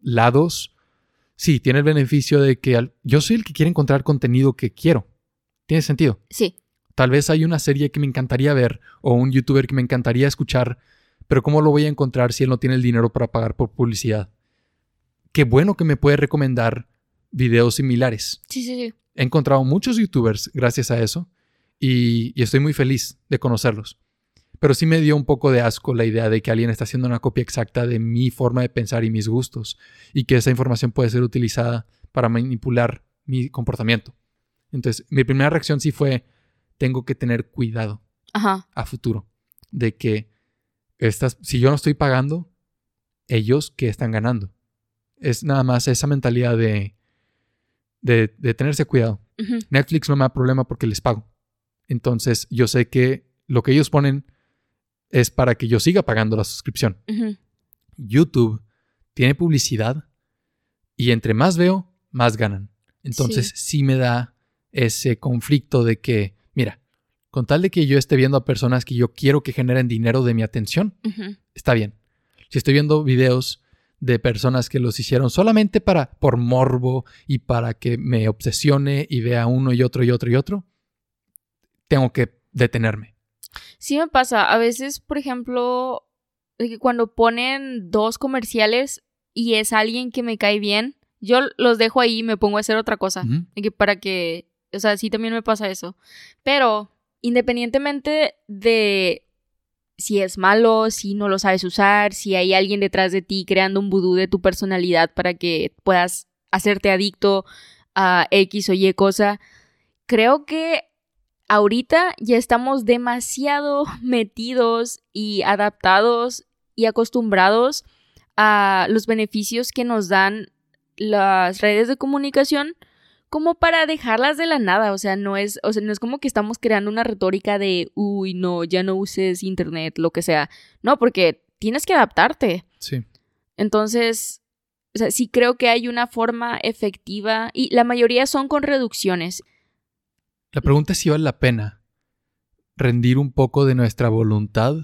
lados. Sí, tiene el beneficio de que al- yo soy el que quiere encontrar contenido que quiero. Tiene sentido. Sí. Tal vez hay una serie que me encantaría ver o un youtuber que me encantaría escuchar, pero ¿cómo lo voy a encontrar si él no tiene el dinero para pagar por publicidad? Qué bueno que me puede recomendar videos similares. Sí, sí, sí. He encontrado muchos youtubers gracias a eso y, y estoy muy feliz de conocerlos. Pero sí me dio un poco de asco la idea de que alguien está haciendo una copia exacta de mi forma de pensar y mis gustos y que esa información puede ser utilizada para manipular mi comportamiento. Entonces, mi primera reacción sí fue, tengo que tener cuidado Ajá. a futuro de que estas, si yo no estoy pagando, ellos que están ganando. Es nada más esa mentalidad de, de, de tenerse cuidado. Netflix no me da problema porque les pago. Entonces yo sé que lo que ellos ponen es para que yo siga pagando la suscripción. YouTube tiene publicidad y entre más veo, más ganan. Entonces sí, me da ese conflicto de que, mira, con tal de que yo esté viendo a personas que yo quiero que generen dinero de mi atención, está bien. Si estoy viendo videos de personas que los hicieron solamente para por morbo y para que me obsesione y vea uno y otro y otro y otro, tengo que detenerme. Sí me pasa. A veces, por ejemplo, cuando ponen dos comerciales y es alguien que me cae bien, yo los dejo ahí y me pongo a hacer otra cosa. Para que, o sea, sí también me pasa eso. Pero independientemente de si es malo, si no lo sabes usar, si hay alguien detrás de ti creando un vudú de tu personalidad para que puedas hacerte adicto a X o Y cosa, creo que ahorita ya estamos demasiado (laughs) metidos y adaptados y acostumbrados a los beneficios que nos dan las redes de comunicación como para dejarlas de la nada, o sea, no es, o sea, no es como que estamos creando una retórica de, uy, no, ya no uses internet, lo que sea. No, porque tienes que adaptarte. Sí. Entonces, O sea, sí creo que hay una forma efectiva y la mayoría son con reducciones. La pregunta es si vale la pena rendir un poco de nuestra voluntad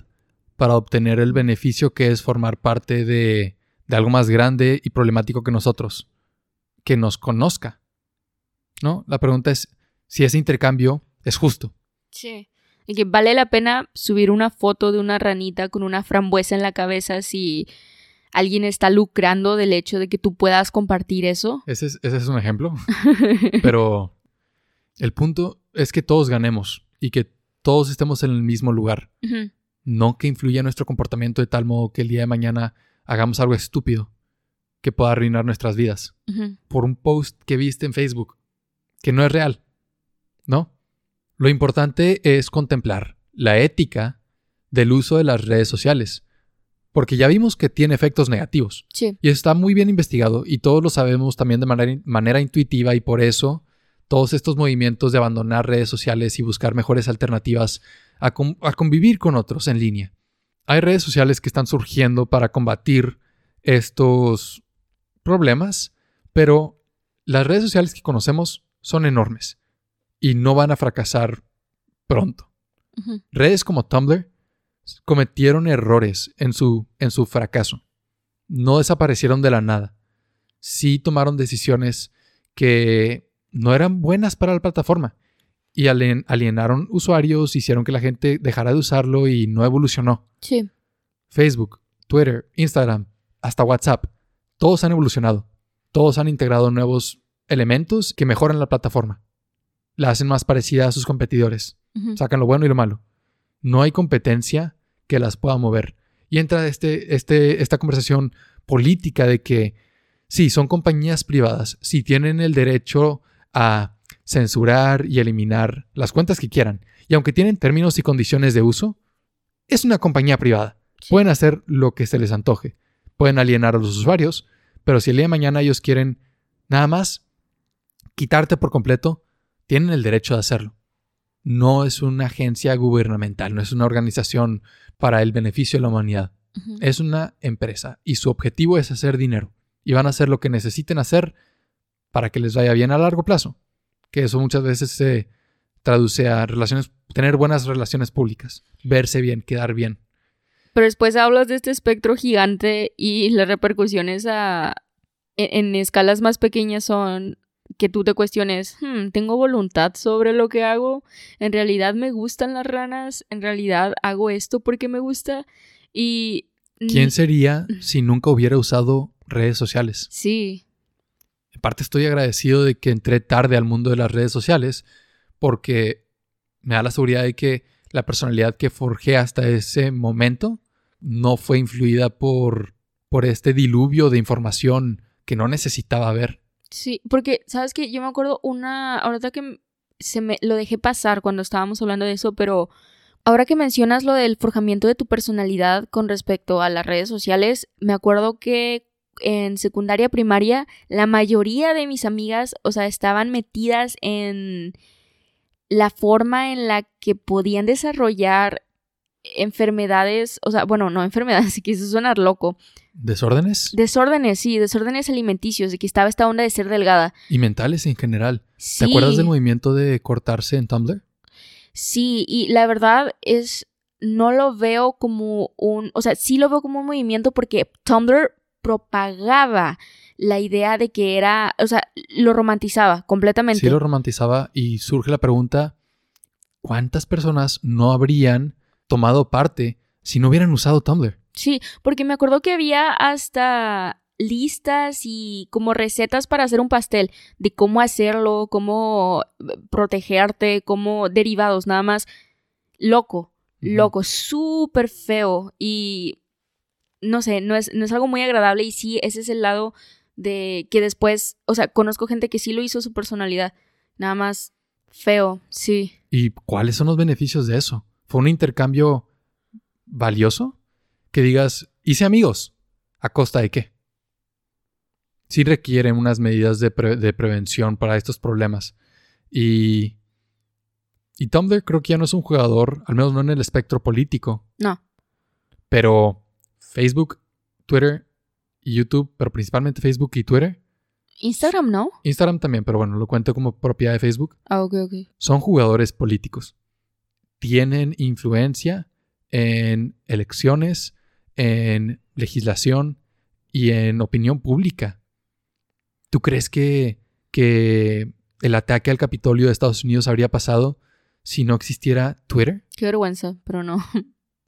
para obtener el beneficio que es formar parte de, de algo más grande y problemático que nosotros, que nos conozca. ¿No? La pregunta es si ese intercambio es justo. Sí. Y que vale la pena subir una foto de una ranita con una frambuesa en la cabeza si alguien está lucrando del hecho de que tú puedas compartir eso. Ese es, ese es un ejemplo. (laughs) Pero el punto es que todos ganemos y que todos estemos en el mismo lugar. No que influya nuestro comportamiento de tal modo que el día de mañana hagamos algo estúpido que pueda arruinar nuestras vidas. Por un post que viste en Facebook que no es real. ¿No? Lo importante es contemplar la ética del uso de las redes sociales. Porque ya vimos que tiene efectos negativos. Sí. Y está muy bien investigado y todos lo sabemos también de manera, manera intuitiva y por eso todos estos movimientos de abandonar redes sociales y buscar mejores alternativas a, con- a convivir con otros en línea. Hay redes sociales que están surgiendo para combatir estos problemas, pero las redes sociales que conocemos son enormes y no van a fracasar pronto. Redes como Tumblr cometieron errores en su, en su fracaso. No desaparecieron de la nada. Sí tomaron decisiones que no eran buenas para la plataforma y alien- alienaron usuarios, hicieron que la gente dejara de usarlo y no evolucionó. Sí. Facebook, Twitter, Instagram, hasta WhatsApp, todos han evolucionado. Todos han integrado nuevos elementos que mejoran la plataforma. La hacen más parecida a sus competidores sacan lo bueno y lo malo. No hay competencia que las pueda mover. Y entra este, este, esta conversación política de que sí, son compañías privadas, sí tienen el derecho a censurar y eliminar las cuentas que quieran. Y aunque tienen términos y condiciones de uso, es una compañía privada. Sí. Pueden hacer lo que se les antoje. Pueden alienar a los usuarios, pero si el día de mañana ellos quieren nada más quitarte por completo, tienen el derecho de hacerlo no es una agencia gubernamental, no es una organización para el beneficio de la humanidad. Es una empresa y su objetivo es hacer dinero. Y van a hacer lo que necesiten hacer para que les vaya bien a largo plazo. Que eso muchas veces se traduce a relaciones, tener buenas relaciones públicas, verse bien, quedar bien. Pero después hablas de este espectro gigante y las repercusiones a, en, en escalas más pequeñas son que tú te cuestiones, "Hmm, ¿tengo voluntad sobre lo que hago? ¿En realidad me gustan las ranas? ¿En realidad hago esto porque me gusta? Y... ¿Quién sería (laughs) si nunca hubiera usado redes sociales? Sí, En parte estoy agradecido de que entré tarde al mundo de las redes sociales porque me da la seguridad de que la personalidad que forjé hasta ese momento no fue influida por, por este diluvio de información que no necesitaba ver. Sí, porque, ¿sabes qué? Yo me acuerdo una, ahorita que se me lo dejé pasar cuando estábamos hablando de eso, pero ahora que mencionas lo del forjamiento de tu personalidad con respecto a las redes sociales, me acuerdo que en secundaria primaria la mayoría de mis amigas, o sea, estaban metidas en la forma en la que podían desarrollar enfermedades, o sea, bueno, no enfermedades, (laughs) quise sonar loco, Desórdenes desórdenes, sí, desórdenes alimenticios, de que estaba esta onda de ser delgada. y mentales en general. Sí, ¿Te acuerdas del movimiento de cortarse en Tumblr? Sí, y la verdad es, no lo veo como un, o sea, sí lo veo como un movimiento porque Tumblr propagaba la idea de que era, o sea, lo romantizaba completamente. Sí lo romantizaba y surge la pregunta, ¿cuántas personas no habrían tomado parte si no hubieran usado Tumblr? Sí, porque me acuerdo que había hasta listas y como recetas para hacer un pastel, de cómo hacerlo, cómo eh, protegerte, cómo derivados, nada más. Loco, loco, súper feo y no sé, no es, no es algo muy agradable y sí, ese es el lado de que después, o sea, conozco gente que sí lo hizo su personalidad, nada más feo, sí. ¿Y cuáles son los beneficios de eso? ¿Fue un intercambio valioso? Que digas, hice amigos. ¿A costa de qué? Sí requieren unas medidas de, pre- de prevención para estos problemas. Y, y Tumblr creo que ya no es un jugador, al menos no en el espectro político. No. Pero Facebook, Twitter y YouTube, pero principalmente Facebook y Twitter. Instagram, ¿no? Instagram también, pero bueno, lo cuento como propiedad de Facebook. Ah, ok, ok. Son jugadores políticos. Tienen influencia en elecciones, en legislación y en opinión pública. ¿Tú crees que, que el ataque al Capitolio de Estados Unidos habría pasado si no existiera Twitter? Qué vergüenza, pero no.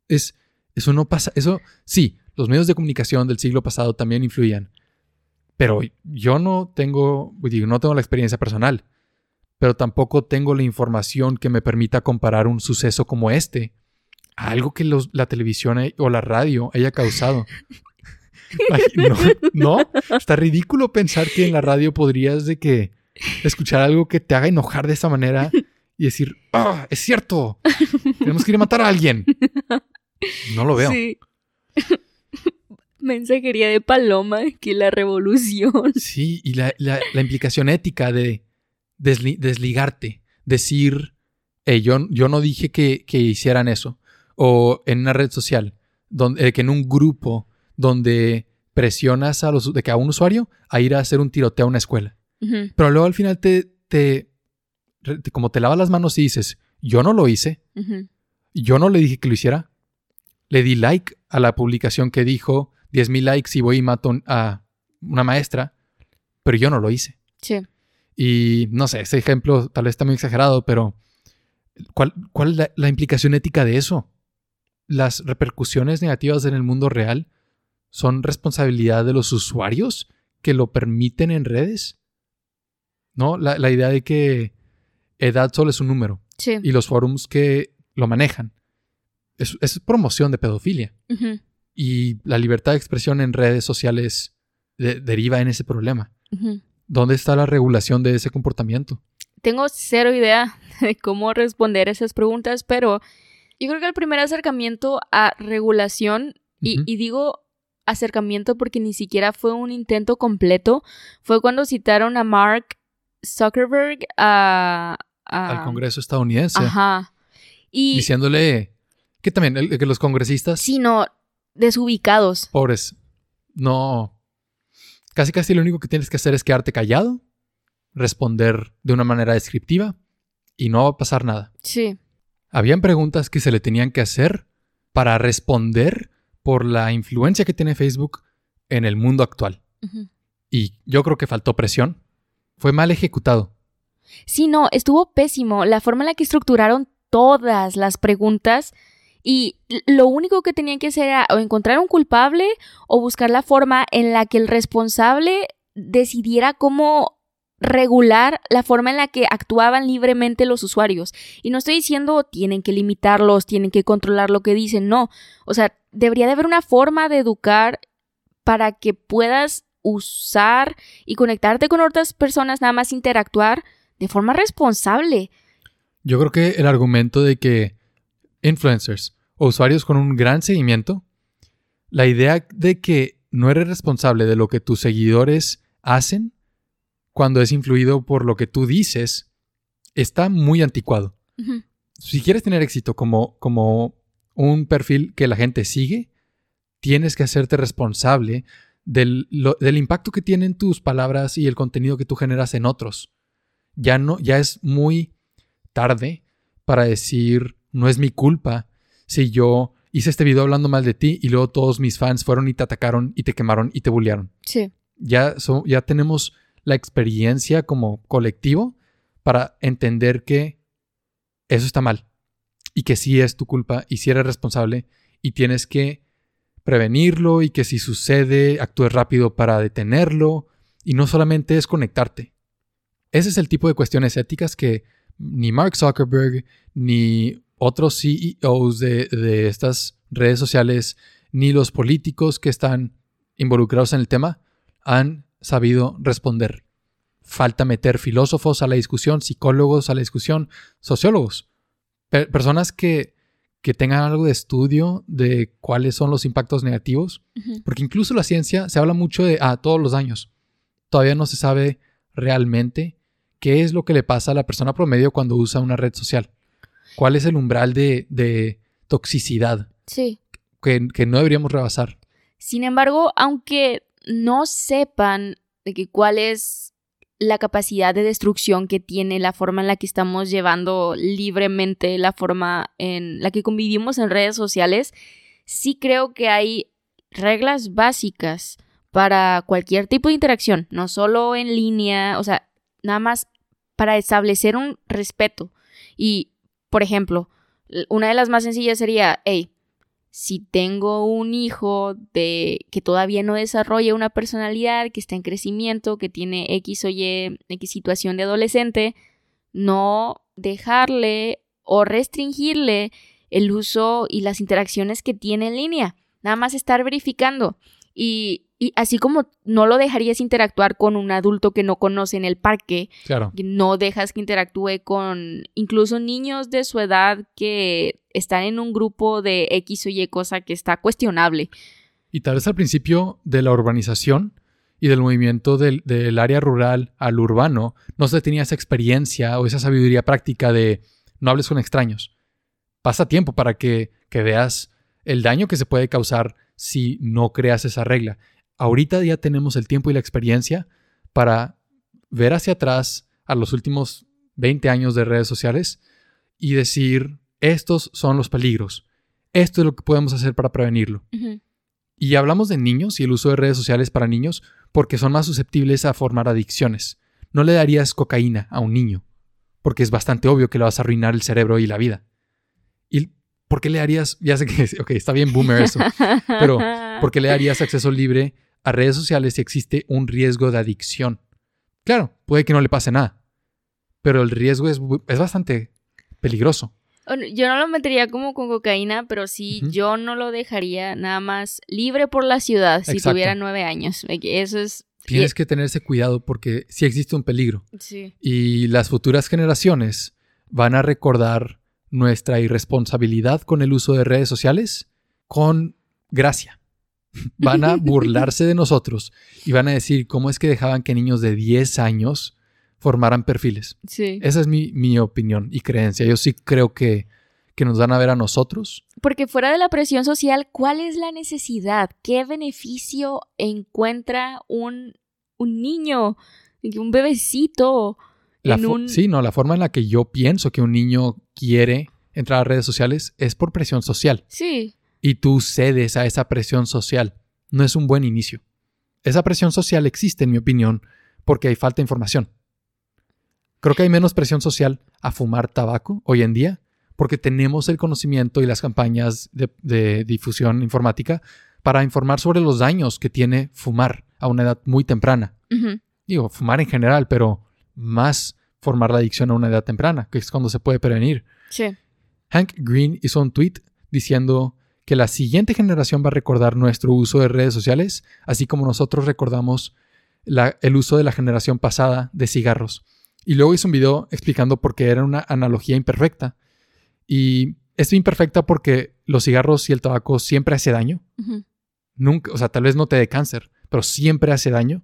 Es, eso no pasa. Eso sí, los medios de comunicación del siglo pasado también influían. Pero yo no tengo, digo, no tengo la experiencia personal, pero tampoco tengo la información que me permita comparar un suceso como este a algo que los- la televisión hay- o la radio haya causado. (laughs) No, no, está ridículo pensar que en la radio podrías de que escuchar algo que te haga enojar de esa manera y decir, ah, es cierto, tenemos que ir a matar a alguien. (laughs) No lo veo. Sí. (laughs) Mensajería de paloma, que la revolución. Sí, y la, la- la implicación ética de desli- desligarte, decir, "Hey, yo, yo no dije que, que hicieran eso, o en una red social, donde, eh, que en un grupo donde presionas a, los, de que a un usuario a ir a hacer un tiroteo a una escuela. Pero luego al final te, te, te- como te lavas las manos y dices, yo no lo hice, yo no le dije que lo hiciera, le di like a la publicación que dijo 10.000 likes y voy y mato a una maestra, pero yo no lo hice. Sí. Y no sé, ese ejemplo tal vez está muy exagerado, pero ¿cuál, cuál es la, la implicación ética de eso? ¿Las repercusiones negativas en el mundo real son responsabilidad de los usuarios que lo permiten en redes? ¿No? La, la idea de que edad solo es un número Sí. y los forums que lo manejan es, es promoción de pedofilia. Y la libertad de expresión en redes sociales de- deriva en ese problema. ujú. ¿Dónde está la regulación de ese comportamiento? Tengo cero idea (laughs) de cómo responder esas preguntas, pero yo creo que el primer acercamiento a regulación, y, digo acercamiento porque ni siquiera fue un intento completo, fue cuando citaron a Mark Zuckerberg a... a- al Congreso estadounidense, Ajá. Y diciéndole que también el- que los congresistas sí, no, desubicados. pobres no casi casi lo único que tienes que hacer es quedarte callado, responder de una manera descriptiva y no va a pasar nada. Sí. Habían preguntas que se le tenían que hacer para responder por la influencia que tiene Facebook en el mundo actual. Y yo creo que faltó presión. Fue mal ejecutado. Sí, no, estuvo pésimo la forma en la que estructuraron todas las preguntas y lo único que tenían que hacer era o encontrar un culpable o buscar la forma en la que el responsable decidiera cómo regular la forma en la que actuaban libremente los usuarios. Y no estoy diciendo tienen que limitarlos, tienen que controlar lo que dicen, no. O sea, debería de haber una forma de educar para que puedas usar y conectarte con otras personas, nada más interactuar de forma responsable. Yo creo que el argumento de que influencers o usuarios con un gran seguimiento, la idea de que no eres responsable de lo que tus seguidores hacen cuando es influido por lo que tú dices, está muy anticuado. Si quieres tener éxito como, como un perfil que la gente sigue, tienes que hacerte responsable del, lo- del impacto que tienen tus palabras y el contenido que tú generas en otros. Ya no, ya es muy tarde para decir no es mi culpa si yo hice este video hablando mal de ti y luego todos mis fans fueron y te atacaron y te quemaron y te bullearon. Sí. Ya, so- ya tenemos la experiencia como colectivo para entender que eso está mal y que sí es tu culpa y sí eres responsable y tienes que prevenirlo y que si sucede actúes rápido para detenerlo y no solamente es conectarte. Ese es el tipo de cuestiones éticas que ni Mark Zuckerberg ni otros CEOs de, de estas redes sociales ni los políticos que están involucrados en el tema han sabido responder. Falta meter filósofos a la discusión, psicólogos a la discusión, sociólogos, per- personas que, que tengan algo de estudio de cuáles son los impactos negativos, porque incluso la ciencia se habla mucho de ah, todos los años. Todavía no se sabe realmente qué es lo que le pasa a la persona promedio cuando usa una red social. ¿Cuál es el umbral de, de toxicidad Sí. que, que no deberíamos rebasar? Sin embargo, aunque no sepan de que cuál es la capacidad de destrucción que tiene la forma en la que estamos llevando libremente la forma en la que convivimos en redes sociales, sí creo que hay reglas básicas para cualquier tipo de interacción, no solo en línea, o sea, nada más para establecer un respeto. Y, por ejemplo, una de las más sencillas sería, hey, si tengo un hijo de que todavía no desarrolla una personalidad, que está en crecimiento, que tiene X o Y, X situación de adolescente, no dejarle o restringirle el uso y las interacciones que tiene en línea. Nada más estar verificando. Y, y, así como no lo dejarías interactuar con un adulto que no conoce en el parque, Claro. no dejas que interactúe con incluso niños de su edad que están en un grupo de X o Y cosa que está cuestionable. Y tal vez al principio de la urbanización y del movimiento del, del área rural al urbano, no se tenía esa experiencia o esa sabiduría práctica de no hables con extraños. Pasa tiempo para que, que veas el daño que se puede causar si no creas esa regla. Ahorita ya tenemos el tiempo y la experiencia para ver hacia atrás a los últimos 20 años de redes sociales y decir, estos son los peligros, esto es lo que podemos hacer para prevenirlo. Y hablamos de niños y el uso de redes sociales para niños porque son más susceptibles a formar adicciones. No le darías cocaína a un niño, porque es bastante obvio que le vas a arruinar el cerebro y la vida. ¿Y por qué le darías, ya sé que, (laughs) ok, está bien boomer eso, (laughs) pero ¿por qué le (laughs) darías acceso libre a redes sociales si existe un riesgo de adicción? Claro, puede que no le pase nada, pero el riesgo es, es bastante peligroso. Yo no lo metería como con cocaína, pero sí, yo no lo dejaría nada más libre por la ciudad si Exacto. tuviera nueve años. Eso es... Tienes que tener ese cuidado porque sí existe un peligro. Sí. Y las futuras generaciones van a recordar nuestra irresponsabilidad con el uso de redes sociales con gracia. Van a burlarse de nosotros y van a decir cómo es que dejaban que niños de 10 años formaran perfiles. Sí. Esa es mi, mi opinión y creencia. Yo sí creo que, que nos van a ver a nosotros. Porque fuera de la presión social, ¿cuál es la necesidad? ¿Qué beneficio encuentra un, un niño, un bebecito? La en fo- un- Sí, no, la forma en la que yo pienso que un niño quiere entrar a redes sociales es por presión social. Sí. Y tú cedes a esa presión social. No es un buen inicio. Esa presión social existe, en mi opinión, porque hay falta de información. Creo que hay menos presión social a fumar tabaco hoy en día, porque tenemos el conocimiento y las campañas de, de difusión informática para informar sobre los daños que tiene fumar a una edad muy temprana. Digo, fumar en general, pero más formar la adicción a una edad temprana, que es cuando se puede prevenir. Sí. Hank Green hizo un tweet diciendo que la siguiente generación va a recordar nuestro uso de redes sociales, así como nosotros recordamos la- el uso de la generación pasada de cigarros. Y luego hizo un video explicando por qué era una analogía imperfecta. Y es imperfecta porque los cigarros y el tabaco siempre hace daño. Nunca, o sea, tal vez no te dé cáncer, pero siempre hace daño.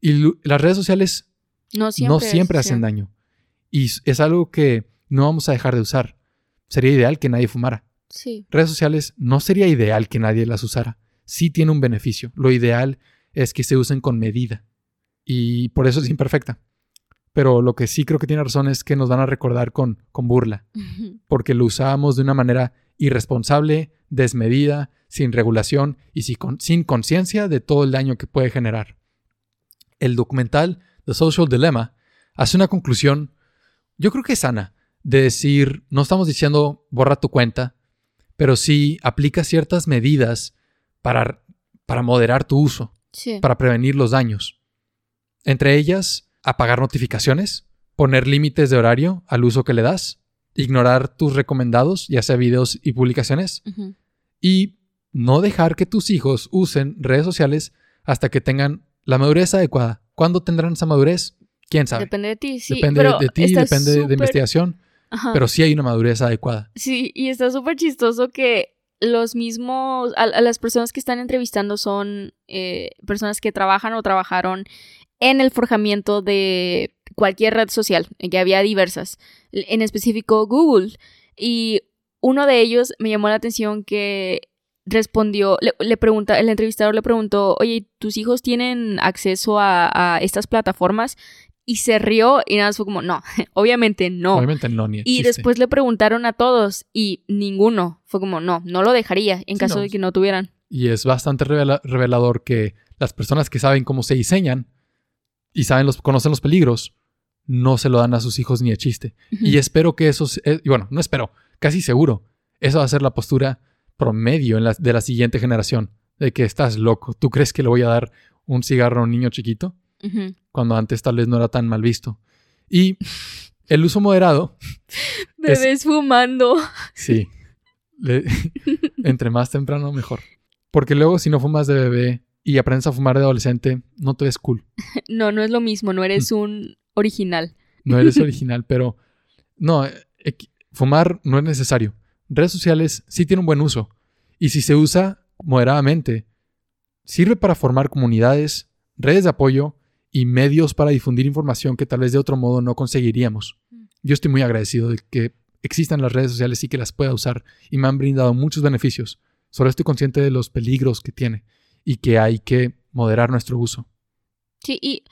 Y las redes sociales No siempre. no siempre es- hacen sí. daño. Y es algo que no vamos a dejar de usar. Sería ideal que nadie fumara. Sí. Redes sociales no sería ideal que nadie las usara. Sí tiene un beneficio. Lo ideal es que se usen con medida. Y por eso es imperfecta. Pero lo que sí creo que tiene razón es que nos van a recordar con, con burla. Porque lo usábamos de una manera irresponsable, desmedida, sin regulación y sin conciencia de todo el daño que puede generar. El documental The Social Dilemma hace una conclusión, yo creo que sana, de decir, no estamos diciendo borra tu cuenta, pero sí aplica ciertas medidas para, para moderar tu uso, Sí. para prevenir los daños. Entre ellas, apagar notificaciones, poner límites de horario al uso que le das, ignorar tus recomendados, ya sea videos y publicaciones, y no dejar que tus hijos usen redes sociales hasta que tengan la madurez adecuada. ¿Cuándo tendrán esa madurez? ¿Quién sabe? Depende de ti, sí. depende pero de ti, depende de investigación, Ajá. pero sí hay una madurez adecuada. Sí, y está súper chistoso que los mismos, a, a las personas que están entrevistando son eh, personas que trabajan o trabajaron en el forjamiento de cualquier red social, en que había diversas, en específico Google. Y uno de ellos me llamó la atención que respondió, le, le pregunta, el entrevistador le preguntó, oye, ¿tus hijos tienen acceso a, a estas plataformas? Y se rió y nada más fue como, no, (laughs) obviamente no. Obviamente no, ni de Y después le preguntaron a todos y ninguno. Fue como, no, no lo dejaría en Sí, caso no. de que no tuvieran. Y es bastante revela- revelador que las personas que saben cómo se diseñan y saben los, conocen los peligros, no se lo dan a sus hijos ni de chiste. Y espero que eso, eh, y bueno, no espero, casi seguro, eso va a ser la postura promedio en la- de la siguiente generación, de que estás loco, ¿tú crees que le voy a dar un cigarro a un niño chiquito? Cuando antes tal vez no era tan mal visto. Y el uso moderado, (laughs) Es- Bebés fumando. sí, le- (laughs) entre más temprano mejor. Porque luego si no fumas de bebé y aprendes a fumar de adolescente, no te ves cool. (laughs) No, no es lo mismo, no eres un original. No eres original, pero no, eh, fumar no es necesario. Redes sociales sí tienen un buen uso. Y si se usa moderadamente, sirve para formar comunidades, redes de apoyo y medios para difundir información que tal vez de otro modo no conseguiríamos. Yo estoy muy agradecido de que existan las redes sociales y que las pueda usar y me han brindado muchos beneficios. Solo estoy consciente de los peligros que tiene y que hay que moderar nuestro uso. Sí, y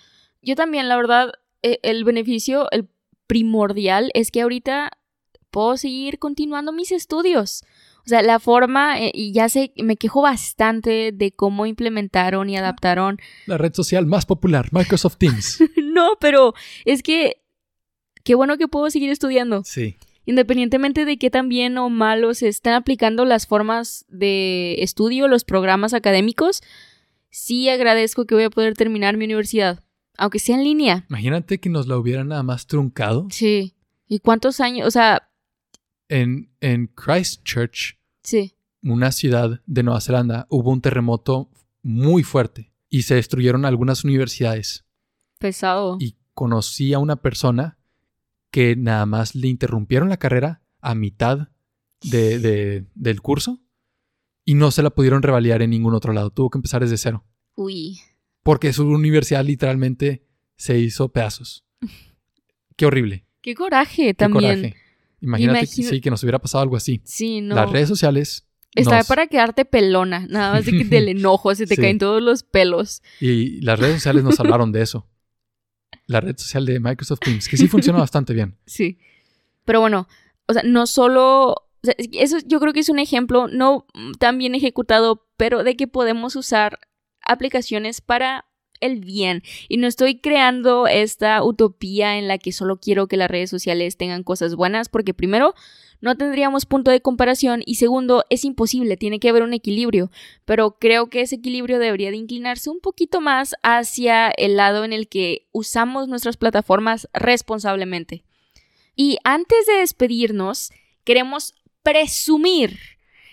yo también, la verdad, eh, el beneficio, el primordial es que ahorita puedo seguir continuando mis estudios. O sea, la forma, eh, y ya sé, me quejo bastante de cómo implementaron y adaptaron. La red social más popular, Microsoft Teams. (laughs) no, pero es que qué bueno que puedo seguir estudiando. Sí. Independientemente de qué tan bien o malo se están aplicando las formas de estudio, los programas académicos, sí agradezco que voy a poder terminar mi universidad, aunque sea en línea. Imagínate que nos la hubieran nada más truncado. Sí. ¿Y cuántos años? O sea, En, en Christchurch, sí. una ciudad de Nueva Zelanda, hubo un terremoto muy fuerte y se destruyeron algunas universidades. Pesado. Y conocí a una persona que nada más le interrumpieron la carrera a mitad de, de- del curso y no se la pudieron revalidar en ningún otro lado. Tuvo que empezar desde cero. Uy. Porque su universidad literalmente se hizo pedazos. (laughs) Qué horrible. Qué coraje Qué también. coraje. Imagínate que, sí, que nos hubiera pasado algo así. Sí, no. Las redes sociales. Está nos- para quedarte pelona. Nada más de que del (laughs) enojo se te Sí. caen todos los pelos. Y las redes sociales nos hablaron de eso. La red social de Microsoft Teams, que sí funciona (laughs) bastante bien. Sí. Pero bueno, o sea, no solo. o sea, eso yo creo que es un ejemplo, no tan bien ejecutado, pero de que podemos usar aplicaciones para el bien. Y no estoy creando esta utopía en la que solo quiero que las redes sociales tengan cosas buenas, porque primero, no tendríamos punto de comparación y segundo, es imposible, tiene que haber un equilibrio, pero creo que ese equilibrio debería de inclinarse un poquito más hacia el lado en el que usamos nuestras plataformas responsablemente. Y antes de despedirnos, queremos presumir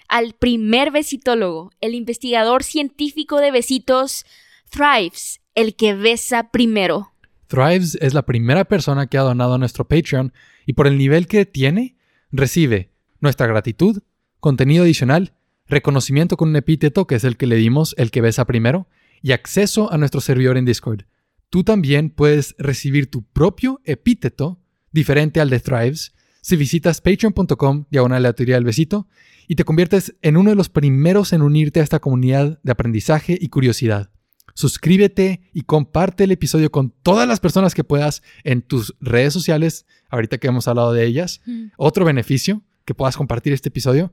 al primer besitólogo, el investigador científico de besitos, Thrives, el que besa primero. Thrives es la primera persona que ha donado a nuestro Patreon y por el nivel que tiene, recibe nuestra gratitud, contenido adicional, reconocimiento con un epíteto que es el que le dimos, el que besa primero, y acceso a nuestro servidor en Discord. Tú también puedes recibir tu propio epíteto diferente al de Thrives si visitas patreon.com diagonal la teoría del besito y te conviertes en uno de los primeros en unirte a esta comunidad de aprendizaje y curiosidad. Suscríbete y comparte el episodio con todas las personas que puedas en tus redes sociales, ahorita que hemos hablado de ellas. Otro beneficio, que puedas compartir este episodio.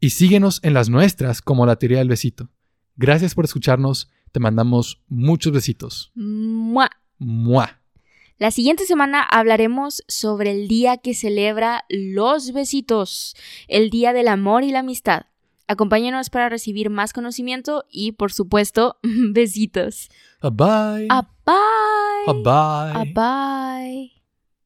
Y síguenos en las nuestras como la teoría del besito. Gracias por escucharnos. Te mandamos muchos besitos. ¡Mua! ¡Mua! La siguiente semana hablaremos sobre el día que celebra los besitos, el día del amor y la amistad. Acompáñenos para recibir más conocimiento y, por supuesto, (laughs) besitos. Bye. A bye. Bye. A bye.